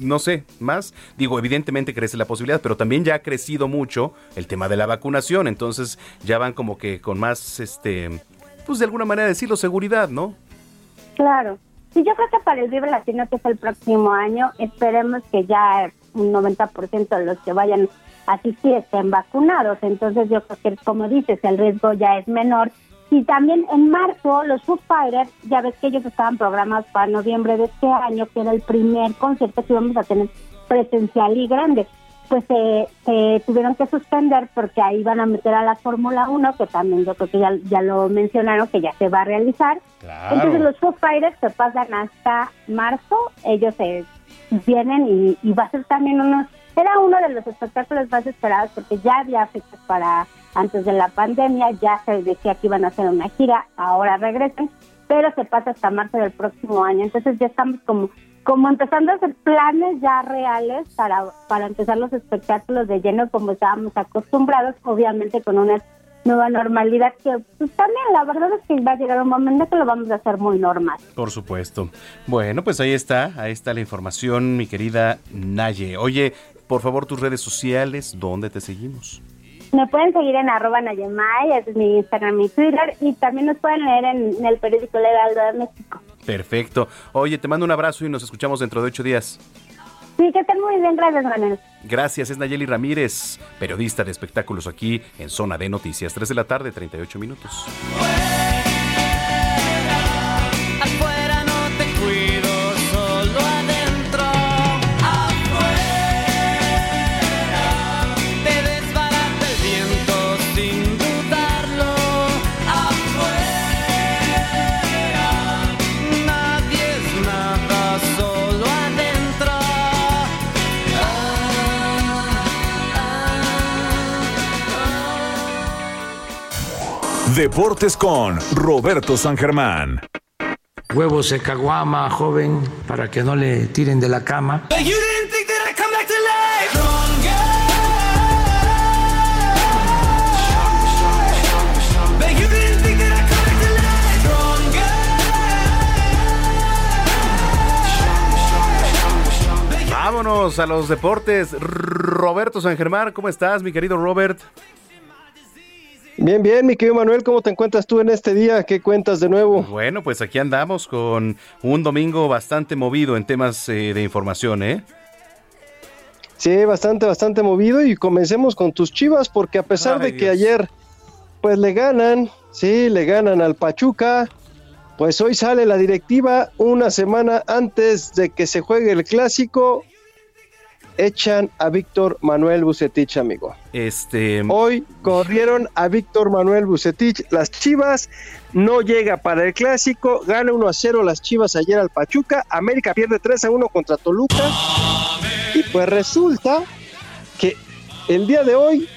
Speaker 1: no sé, más. Digo, evidentemente crece la posibilidad, pero también ya ha crecido mucho el tema de la vacunación, entonces ya van como que con más, este, pues de alguna manera decirlo, seguridad, ¿no?
Speaker 22: Claro. Sí, yo creo que para el Vive Latino, que es el próximo año, esperemos que ya un 90% de los que vayan a asistir estén vacunados. Entonces yo creo que, como dices, el riesgo ya es menor y también en marzo, los Foo Fighters, ya ves que ellos estaban programados para noviembre de este año, que era el primer concierto que íbamos a tener presencial y grande. Pues se tuvieron que suspender porque ahí van a meter a la Fórmula 1, que también yo creo que ya, ya lo mencionaron, que ya se va a realizar. Entonces los Foo Fighters se pasan hasta marzo, ellos se vienen y, y va a ser también unos... Era uno de los espectáculos más esperados porque ya había fechas para antes de la pandemia, ya se decía que iban a hacer una gira, ahora regresan, pero se pasa hasta marzo del próximo año. Entonces ya estamos como como empezando a hacer planes ya reales para, para empezar los espectáculos de lleno como estábamos acostumbrados, obviamente con una nueva normalidad que pues también la verdad es que va a llegar un momento que lo vamos a hacer muy normal.
Speaker 1: Por supuesto. Bueno, pues ahí está, ahí está la información, mi querida Naye. Oye, por favor tus redes sociales, ¿dónde te seguimos?
Speaker 22: Me pueden seguir en arroba Nayemay, ese es mi Instagram y Twitter, y también nos pueden leer en, el periódico Legal de México.
Speaker 1: Perfecto. Oye, te mando un abrazo y nos escuchamos dentro de ocho días.
Speaker 22: Sí, que estén muy bien, gracias, Manuel.
Speaker 1: Gracias, es Nayeli Ramírez, periodista de espectáculos aquí en Zona de Noticias. 3 de la tarde, 38 minutos.
Speaker 4: Deportes con Roberto San Germán.
Speaker 23: Huevos de caguama, joven, para que no le tiren de la cama.
Speaker 1: Vámonos a los deportes. Roberto San Germán, ¿cómo estás, mi querido Robert?
Speaker 24: Bien, bien, mi querido Manuel, ¿cómo te encuentras tú en este día? ¿Qué cuentas de nuevo?
Speaker 1: Bueno, pues aquí andamos con un domingo bastante movido en temas eh, de información, ¿eh?
Speaker 24: Sí, bastante, bastante movido y comencemos con tus chivas porque a pesar de que ayer pues le ganan, sí, le ganan al Pachuca, pues hoy sale la directiva una semana antes de que se juegue el clásico echan a Víctor Manuel Bucetich, amigo.
Speaker 1: Este.
Speaker 24: Hoy corrieron a Víctor Manuel Bucetich. Las Chivas no llega para el clásico. Gana 1 a 0 las Chivas ayer al Pachuca. América pierde 3 a 1 contra Toluca. Y pues resulta que el día de hoy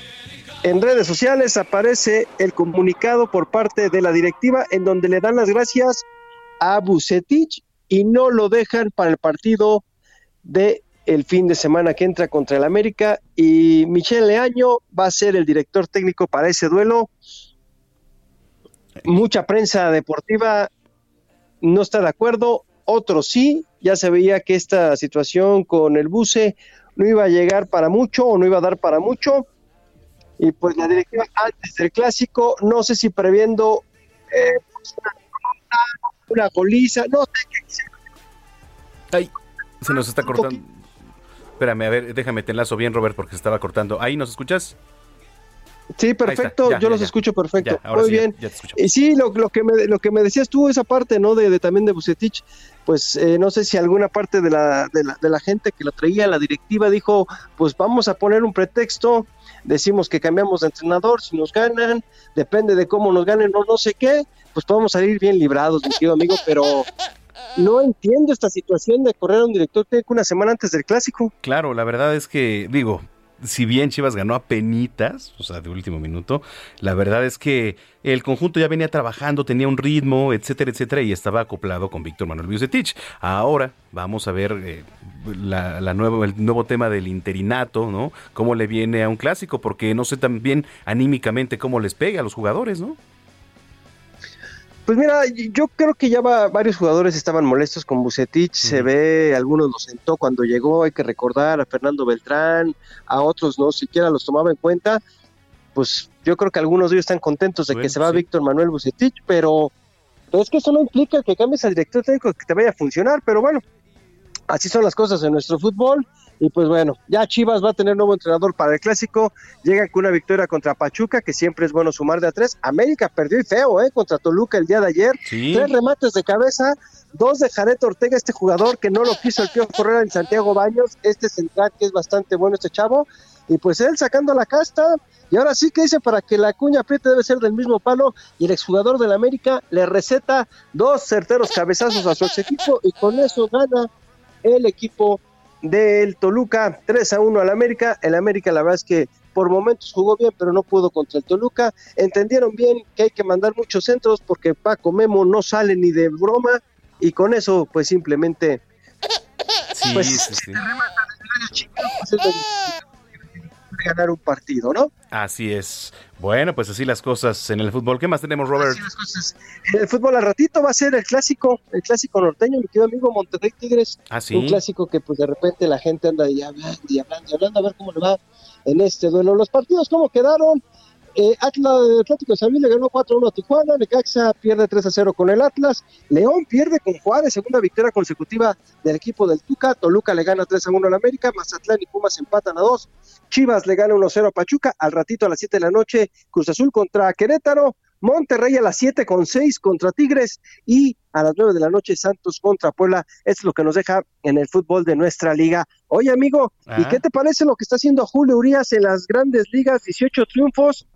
Speaker 24: en redes sociales aparece el comunicado por parte de la directiva en donde le dan las gracias a Bucetich y no lo dejan para el partido de el fin de semana que entra contra el América y Michel Leaño va a ser el director técnico para ese duelo. Mucha prensa deportiva no está de acuerdo, otros sí, ya se veía que esta situación con el buce no iba a llegar para mucho o no iba a dar para mucho. Y pues la directiva antes del clásico, no sé si previendo eh, una, goliza, no sé
Speaker 1: qué. Ay, se nos está cortando. Espérame, a ver, déjame te enlazo bien, Robert, porque se estaba cortando. ¿Ahí nos escuchas?
Speaker 24: Sí, perfecto, yo los escucho perfecto. Muy bien. y sí, lo, que me, lo que me decías tú, esa parte, ¿no? De, también de Bucetich, pues eh, no sé si alguna parte de la, de, la, de la gente que lo traía, la directiva, dijo, pues vamos a poner un pretexto, decimos que cambiamos de entrenador, si nos ganan, depende de cómo nos ganen o no sé qué, pues podemos salir bien librados, mi querido amigo, pero no entiendo esta situación de correr a un director técnico una semana antes del clásico.
Speaker 1: Claro, la verdad es que, digo, si bien Chivas ganó a penitas, o sea, de último minuto, la verdad es que el conjunto ya venía trabajando, tenía un ritmo, etcétera, etcétera, y estaba acoplado con Víctor Manuel Bucetich. Ahora vamos a ver eh, la, la nuevo, el nuevo tema del interinato, ¿no? Cómo le viene a un clásico, porque no sé también anímicamente cómo les pega a los jugadores, ¿no?
Speaker 24: Pues mira, yo creo que ya varios jugadores estaban molestos con Bucetich, se ve, algunos lo sentó cuando llegó, hay que recordar a Fernando Beltrán, a otros no siquiera los tomaba en cuenta, pues yo creo que algunos de ellos están contentos de que se va Víctor Manuel Bucetich, pero, pero, es que eso no implica que cambies al director técnico que te vaya a funcionar, pero bueno, así son las cosas en nuestro fútbol, y pues bueno, ya Chivas va a tener nuevo entrenador para el clásico. Llega con una victoria contra Pachuca, que siempre es bueno sumar de a tres. América perdió y feo, ¿eh? Contra Toluca el día de ayer. Tres remates de cabeza, dos de Jared Ortega, este jugador que no lo quiso el Pío Correa en Santiago Baños. Este central que es bastante bueno, este chavo. Y pues él sacando la casta. Y ahora sí que dice para que la cuña apriete debe ser del mismo palo. Y el exjugador del América le receta dos certeros cabezazos a su ex equipo. Y con eso gana el equipo del Toluca, 3 a 1 al América. El América, la verdad es que por momentos jugó bien, pero no pudo contra el Toluca. Entendieron bien que hay que mandar muchos centros porque Paco Memo no sale ni de broma y con eso, pues simplemente. Sí, pues, sí, sí ganar un partido, ¿no?
Speaker 1: Así es. Bueno, pues así las cosas en el fútbol. ¿Qué más tenemos, Robert?
Speaker 24: En el fútbol al ratito va a ser el clásico, el clásico norteño, mi querido amigo Monterrey Tigres.
Speaker 1: Ah,
Speaker 24: Un clásico que pues de repente la gente anda y hablando y hablando y hablando a ver cómo le va en este duelo. Los partidos, ¿cómo quedaron? Eh, Atlas, Atlético de le ganó 4-1 a Tijuana, Necaxa pierde 3-0 con el Atlas, León pierde con Juárez, segunda victoria consecutiva del equipo del Tuca, Toluca le gana 3-1 al América, Mazatlán y Pumas empatan a 2, Chivas le gana 1-0 a Pachuca, al ratito a las 7 de la noche, Cruz Azul contra Querétaro, Monterrey a las 7 con 6 contra Tigres y a las 9 de la noche Santos contra Puebla. Es lo que nos deja en el fútbol de nuestra liga. Oye, amigo, ¿y qué te parece lo que está haciendo Julio Urias en las grandes ligas? 18 triunfos,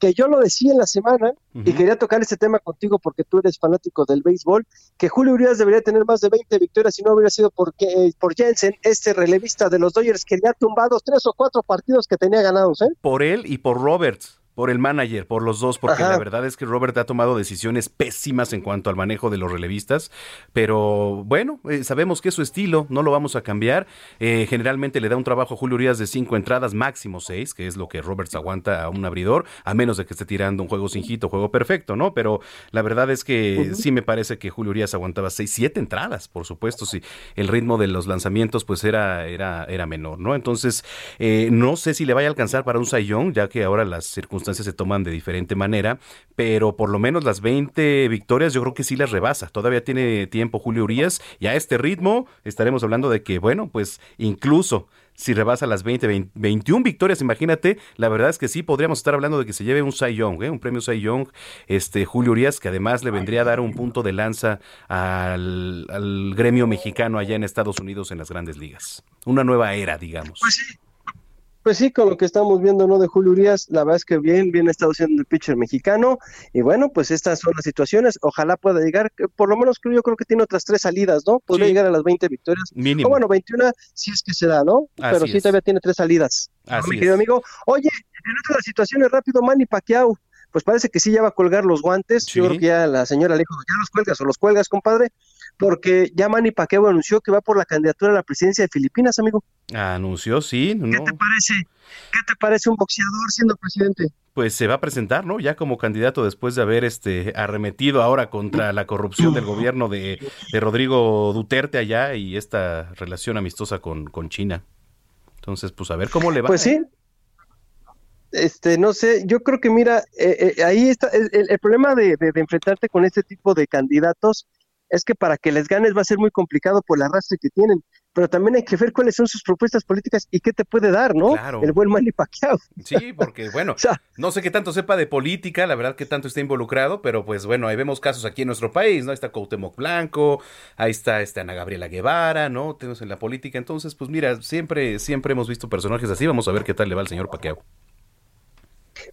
Speaker 24: que yo lo decía en la semana y quería tocar este tema contigo porque tú eres fanático del béisbol, que Julio Urias debería tener más de 20 victorias si no hubiera sido porque, eh, por Jensen, este relevista de los Dodgers que le ha tumbado tres o cuatro partidos que tenía ganados. ¿eh?
Speaker 1: Por él y por Roberts. Por el manager, por los dos, porque la verdad es que Robert ha tomado decisiones pésimas en cuanto al manejo de los relevistas, pero bueno, eh, sabemos que es su estilo, no lo vamos a cambiar. Eh, generalmente le da un trabajo a Julio Urias de cinco entradas, máximo seis, que es lo que Roberts aguanta a un abridor, a menos de que esté tirando un juego sin hito, juego perfecto, ¿no? Pero la verdad es que sí me parece que Julio Urias aguantaba seis, siete entradas, por supuesto, si el ritmo de los lanzamientos pues era, era, era menor, ¿no? Entonces, eh, no sé si le vaya a alcanzar para un sayón, ya que ahora las circunstancias se toman de diferente manera, pero por lo menos las 20 victorias yo creo que sí las rebasa. Todavía tiene tiempo Julio Urias y a este ritmo estaremos hablando de que, bueno, pues incluso si rebasa las 20, 21 victorias, imagínate, la verdad es que sí podríamos estar hablando de que se lleve un Cy Young, ¿eh? un premio Cy Young, este Julio Urias, que además le vendría a dar un punto de lanza al, al gremio mexicano allá en Estados Unidos en las grandes ligas. Una nueva era, digamos.
Speaker 24: Pues sí, pues sí, con lo que estamos viendo, ¿no? De Julio Urias, la verdad es que bien, bien ha estado siendo el pitcher mexicano. Y bueno, pues estas son las situaciones. Ojalá pueda llegar, por lo menos creo, yo creo que tiene otras tres salidas, ¿no? Podría llegar a las 20 victorias.
Speaker 1: Mínimo.
Speaker 24: O bueno, 21 si es que se da, ¿no? Pero sí todavía tiene tres salidas.
Speaker 1: Así
Speaker 24: mi querido amigo. Oye, en otras situaciones, rápido, Manny Pacquiao. Pues parece que sí ya va a colgar los guantes. Yo creo que ya la señora le dijo, ya los cuelgas o los cuelgas, compadre porque ya Manny Pacquiao anunció que va por la candidatura a la presidencia de Filipinas, amigo.
Speaker 1: Anunció, sí.
Speaker 24: ¿Qué te parece? ¿Qué te parece un boxeador siendo presidente?
Speaker 1: Pues se va a presentar, ¿no? Ya como candidato después de haber este arremetido ahora contra la corrupción del gobierno de, Rodrigo Duterte allá y esta relación amistosa con, con China. Entonces, pues a ver cómo le va.
Speaker 24: Pues sí, este, no sé, yo creo que mira, eh, eh, ahí está el, problema de, de, enfrentarte con este tipo de candidatos es que para que les ganes va a ser muy complicado por el arrastre que tienen, pero también hay que ver cuáles son sus propuestas políticas y qué te puede dar, ¿no? El buen Manny Pacquiao.
Speaker 1: Sí, porque bueno, no sé qué tanto sepa de política, la verdad que tanto está involucrado, pero pues bueno, ahí vemos casos aquí en nuestro país, ¿no? Ahí está Cuauhtémoc Blanco, ahí está esta Ana Gabriela Guevara, ¿no? Tenemos en la política, entonces pues mira, siempre siempre hemos visto personajes así, vamos a ver qué tal le va al señor Pacquiao.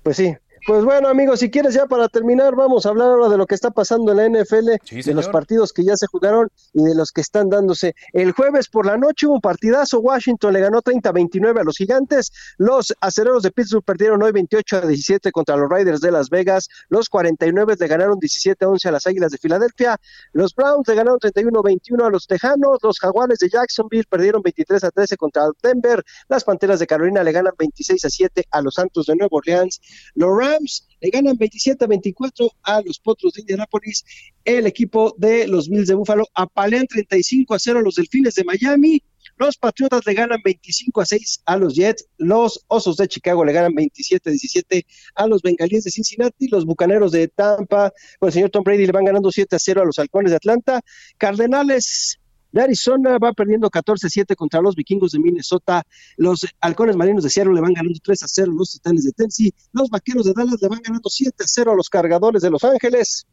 Speaker 24: Pues sí, pues bueno, amigos, si quieres ya para terminar, vamos a hablar ahora de lo que está pasando en la NFL, de los partidos que ya se jugaron y de los que están dándose. El jueves por la noche hubo un partidazo, Washington le ganó 30-29 a los Gigantes, los Acereros de Pittsburgh perdieron hoy 28 a 17 contra los Riders de Las Vegas, los 49 le ganaron 17 a 11 a las Águilas de Filadelfia, los Browns le ganaron 31-21 a los Tejanos, los Jaguares de Jacksonville perdieron 23 a 13 contra Denver, las Panteras de Carolina le ganan 26 a 7 a los Santos de Nueva Orleans, los Rams le ganan 27 a 24 a los Potros de Indianapolis. El equipo de los Mills de Búfalo apalean 35 a 0 a los Delfines de Miami. Los Patriotas le ganan 25 a 6 a los Jets. Los Osos de Chicago le ganan 27 a 17 a los Bengalíes de Cincinnati. Los Bucaneros de Tampa, con el señor Tom Brady le van ganando 7 a 0 a los Halcones de Atlanta. Cardenales de Arizona va perdiendo 14-7 contra los vikingos de Minnesota. Los halcones marinos de Seattle le van ganando 3-0 a los titanes de Tennessee. Los vaqueros de Dallas le van ganando 7-0 a los cargadores de Los Ángeles.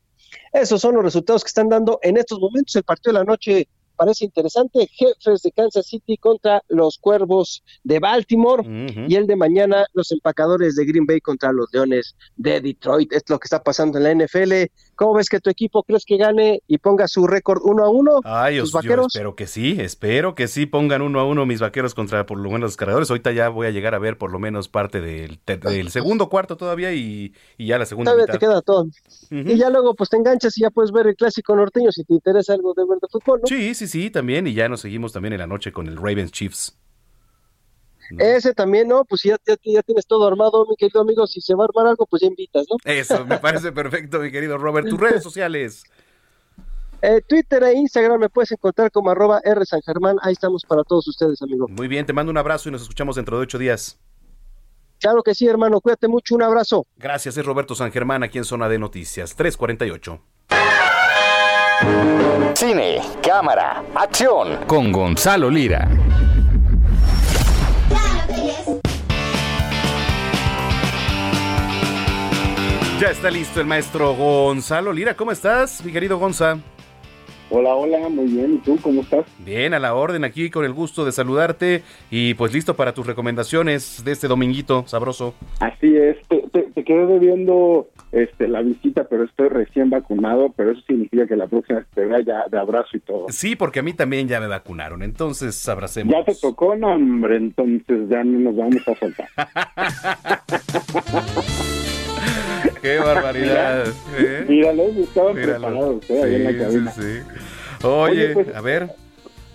Speaker 24: Esos son los resultados que están dando en estos momentos. El partido de la noche parece interesante. Jefes de Kansas City contra los Cuervos de Baltimore y el de mañana los empacadores de Green Bay contra los Leones de Detroit. Es lo que está pasando en la NFL. ¿Cómo ves que tu equipo crees que gane y ponga su récord uno a uno?
Speaker 1: Ay, yo, vaqueros? espero que sí, espero que sí pongan uno a uno mis vaqueros contra por lo menos los cargadores. Ahorita ya voy a llegar a ver por lo menos parte del, del segundo cuarto todavía y, ya la segunda
Speaker 24: todavía te queda todo. Y ya luego pues te enganchas y ya puedes ver el clásico norteño si te interesa algo de ver de fútbol, ¿no?
Speaker 1: Sí, sí, sí, también. Y ya nos seguimos también en la noche con el Ravens Chiefs.
Speaker 24: Ese también, ¿no? Pues ya, ya, ya, tienes todo armado, mi querido amigo. Si se va a armar algo, pues ya invitas, ¿no?
Speaker 1: Eso, me parece perfecto, mi querido Robert. Tus redes sociales.
Speaker 24: Eh, Twitter e Instagram me puedes encontrar como arroba R San Germán. Ahí estamos para todos ustedes, amigo.
Speaker 1: Muy bien, te mando un abrazo y nos escuchamos dentro de ocho días.
Speaker 24: Claro que sí, hermano, cuídate mucho, un abrazo.
Speaker 1: Gracias, es Roberto San Germán aquí en Zona de Noticias, 348.
Speaker 8: Cine, cámara, acción con Gonzalo Lira.
Speaker 1: Ya está listo el maestro Gonzalo Lira. ¿Cómo estás, mi querido Gonza?
Speaker 25: Hola, hola, muy bien. ¿Y tú cómo estás?
Speaker 1: Bien, a la orden aquí con el gusto de saludarte y pues listo para tus recomendaciones de este dominguito sabroso.
Speaker 25: Así es, te, te, quedé debiendo este, la visita, pero estoy recién vacunado, pero eso significa que la próxima te vea ya de abrazo y todo.
Speaker 1: Sí, porque a mí también ya me vacunaron, entonces abracemos.
Speaker 25: Ya te tocó, no, hombre, entonces ya no nos vamos a soltar.
Speaker 1: Qué barbaridad.
Speaker 25: Mira, ¿eh? estaban preparados ¿eh? ahí en la cabina.
Speaker 1: Sí, sí. Oye, pues, a ver.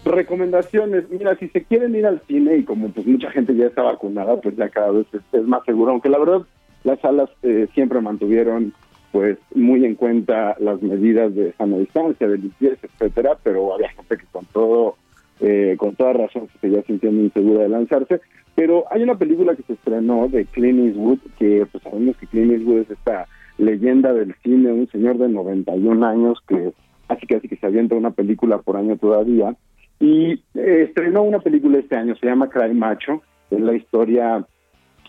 Speaker 25: Recomendaciones, mira, si se quieren ir al cine y como pues mucha gente ya está vacunada, pues ya cada vez es, más seguro, aunque la verdad las salas eh, siempre mantuvieron pues muy en cuenta las medidas de sana distancia, de limpieza, etcétera, pero había gente que con todo, eh, con toda razón se seguía sintiendo insegura de lanzarse. Pero hay una película que se estrenó de Clint Eastwood, que pues sabemos que Clint Eastwood es esta leyenda del cine, un señor de 91 años que que así que se avienta una película por año todavía. Y eh, estrenó una película este año, se llama Cry Macho, es la historia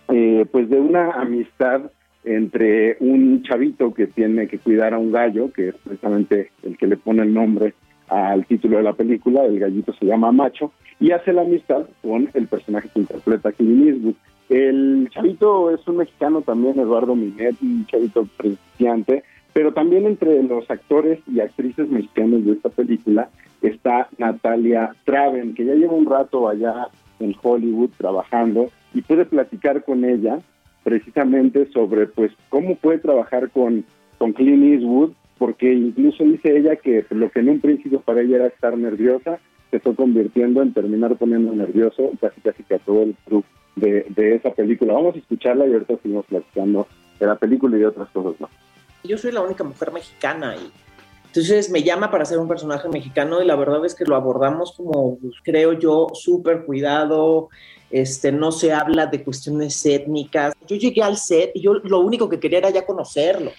Speaker 25: eh, pues de una amistad entre un chavito que tiene que cuidar a un gallo, que es precisamente el que le pone el nombre al título de la película, el gallito se llama Macho, y hace la amistad con el personaje que interpreta Clint Eastwood. El chavito es un mexicano también, Eduardo Minet, un chavito principiante, pero también entre los actores y actrices mexicanos de esta película está Natalia Traven, que ya lleva un rato allá en Hollywood trabajando y pude platicar con ella precisamente sobre pues cómo puede trabajar con, con Clint Eastwood porque incluso dice ella que lo que en un principio para ella era estar nerviosa, se fue convirtiendo en terminar poniendo nervioso casi casi que a todo el club de, esa película. Vamos a escucharla y ahorita seguimos platicando de la película y de otras cosas más.
Speaker 26: Yo soy la única mujer mexicana y entonces me llama para ser un personaje mexicano y la verdad es que lo abordamos como, pues, creo yo, súper cuidado, este, no se habla de cuestiones étnicas. Yo llegué al set y yo lo único que quería era ya conocerlo.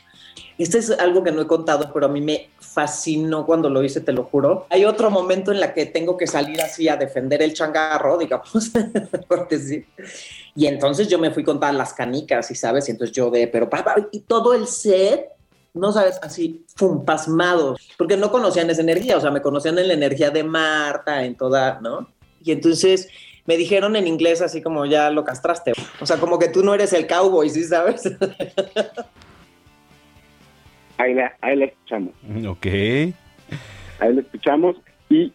Speaker 26: Este es algo que no he contado, pero a mí me fascinó cuando lo hice, te lo juro. Hay otro momento en la que tengo que salir así a defender el changarro, digamos, Y entonces yo me fui con todas las canicas, y sabes, y entonces yo de, pero papá, y todo el set, no sabes, así, fum, pasmados, porque no conocían esa energía, o sea, me conocían en la energía de Marta, en toda, ¿no? Y entonces me dijeron en inglés así como ya lo castraste, o sea, como que tú no eres el cowboy, ¿sí sabes?
Speaker 25: ahí la, ahí la escuchamos.
Speaker 1: Ok.
Speaker 25: Ahí la escuchamos y,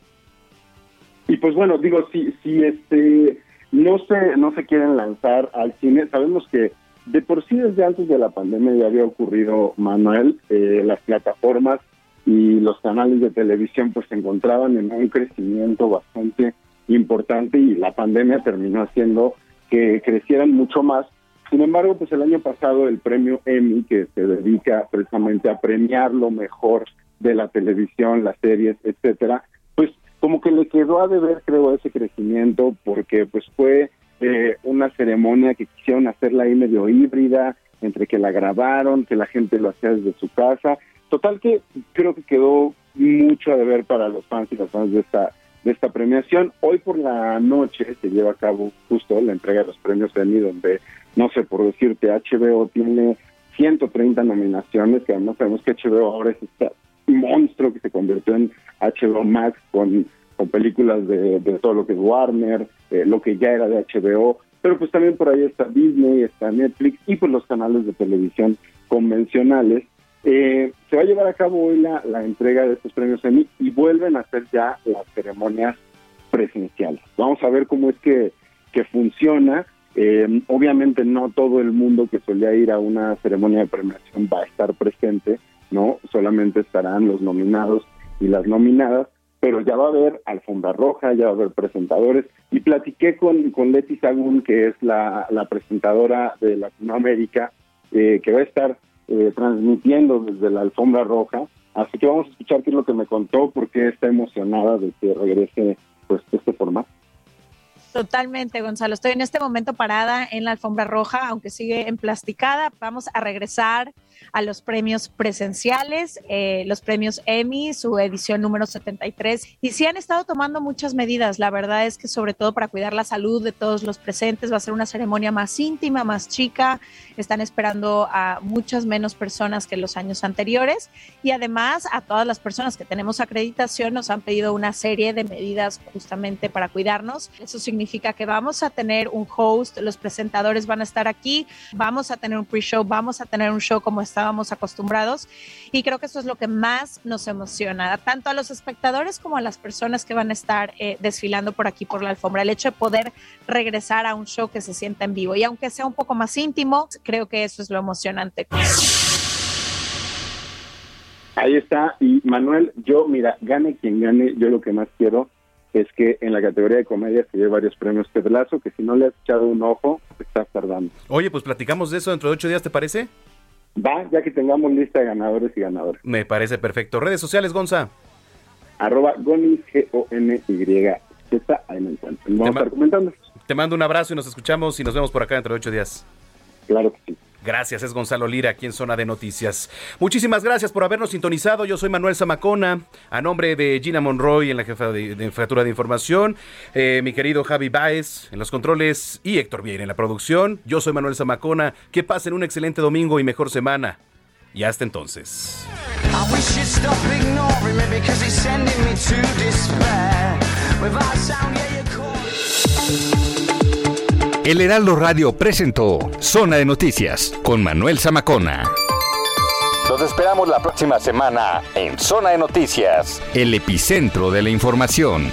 Speaker 25: y pues bueno, digo, si, si este no se, no se quieren lanzar al cine, sabemos que de por sí desde antes de la pandemia ya había ocurrido, Manuel, eh, las plataformas y los canales de televisión pues se encontraban en un crecimiento bastante importante y la pandemia terminó haciendo que crecieran mucho más sin embargo, pues el año pasado el premio Emmy, que se dedica precisamente a premiar lo mejor de la televisión, las series, etcétera, pues como que le quedó a deber, creo, ese crecimiento, porque pues fue eh, una ceremonia que quisieron hacerla ahí medio híbrida, entre que la grabaron, que la gente lo hacía desde su casa. Total que creo que quedó mucho a deber para los fans y las fans de esta de esta premiación. Hoy por la noche se lleva a cabo justo la entrega de los premios Emmy, donde no sé, por decirte, HBO tiene 130 nominaciones, que además sabemos que HBO ahora es este monstruo que se convirtió en HBO Max con, con películas de, todo lo que es Warner, eh, lo que ya era de HBO, pero pues también por ahí está Disney, está Netflix y pues los canales de televisión convencionales. Eh, se va a llevar a cabo hoy la, entrega de estos premios Emmy y vuelven a hacer ya las ceremonias presenciales. Vamos a ver cómo es que, que funciona. Eh, obviamente no todo el mundo que solía ir a una ceremonia de premiación va a estar presente, ¿no? Solamente estarán los nominados y las nominadas, pero ya va a haber alfombra roja, ya va a haber presentadores. Y platiqué con, con Leti Sagún, que es la, presentadora de Latinoamérica, eh, que va a estar eh, transmitiendo desde la alfombra roja. Así que vamos a escuchar qué es lo que me contó, porque está emocionada de que regrese pues este formato
Speaker 27: Totalmente, Gonzalo. Estoy en este momento parada en la alfombra roja, aunque sigue emplasticada. Vamos a regresar a los premios presenciales, eh, los premios Emmy, su edición número 73. Y sí han estado tomando muchas medidas. La verdad es que sobre todo para cuidar la salud de todos los presentes va a ser una ceremonia más íntima, más chica. Están esperando a muchas menos personas que los años anteriores. Y además a todas las personas que tenemos acreditación nos han pedido una serie de medidas justamente para cuidarnos. Eso significa que vamos a tener un host, los presentadores van a estar aquí, vamos a tener un pre-show, vamos a tener un show como estábamos acostumbrados y creo que eso es lo que más nos emociona, tanto a los espectadores como a las personas que van a estar eh, desfilando por aquí por la alfombra, el hecho de poder regresar a un show que se sienta en vivo y aunque sea un poco más íntimo, creo que eso es lo emocionante.
Speaker 25: Ahí está, y Manuel, yo, mira, gane quien gane, yo lo que más quiero es que en la categoría de comedia se lleve varios premios Ted que si no le has echado un ojo, estás tardando.
Speaker 1: Oye, pues platicamos de eso dentro de ocho días, ¿te parece?
Speaker 25: Va, ya que tengamos lista de ganadores y ganadoras.
Speaker 1: Me parece perfecto. Redes sociales, Gonza.
Speaker 25: Arroba Goni, G-O-N-Y-Z, ahí me encuentro. Vamos a estar comentando.
Speaker 1: Te mando un abrazo y nos escuchamos y nos vemos por acá dentro de ocho días.
Speaker 25: Claro que sí.
Speaker 1: Gracias, es Gonzalo Lira aquí en Zona de Noticias. Muchísimas gracias por habernos sintonizado. Yo soy Manuel Zamacona, a nombre de Gina Monroy en la jefa de, de Jefatura de Información, eh, mi querido Javi Baez en los controles y Héctor Vieira en la producción. Yo soy Manuel Zamacona. Que pasen un excelente domingo y mejor semana. Y hasta entonces.
Speaker 8: El Heraldo Radio presentó Zona de Noticias con Manuel Zamacona. Los esperamos la próxima semana en Zona de Noticias, el epicentro de la información.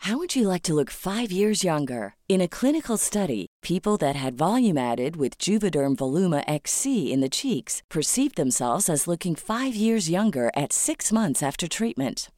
Speaker 28: How would you like to look five years younger? In a clinical study, people that had volume added with Juvederm Voluma XC in the cheeks perceived themselves as looking five years younger at six months after treatment.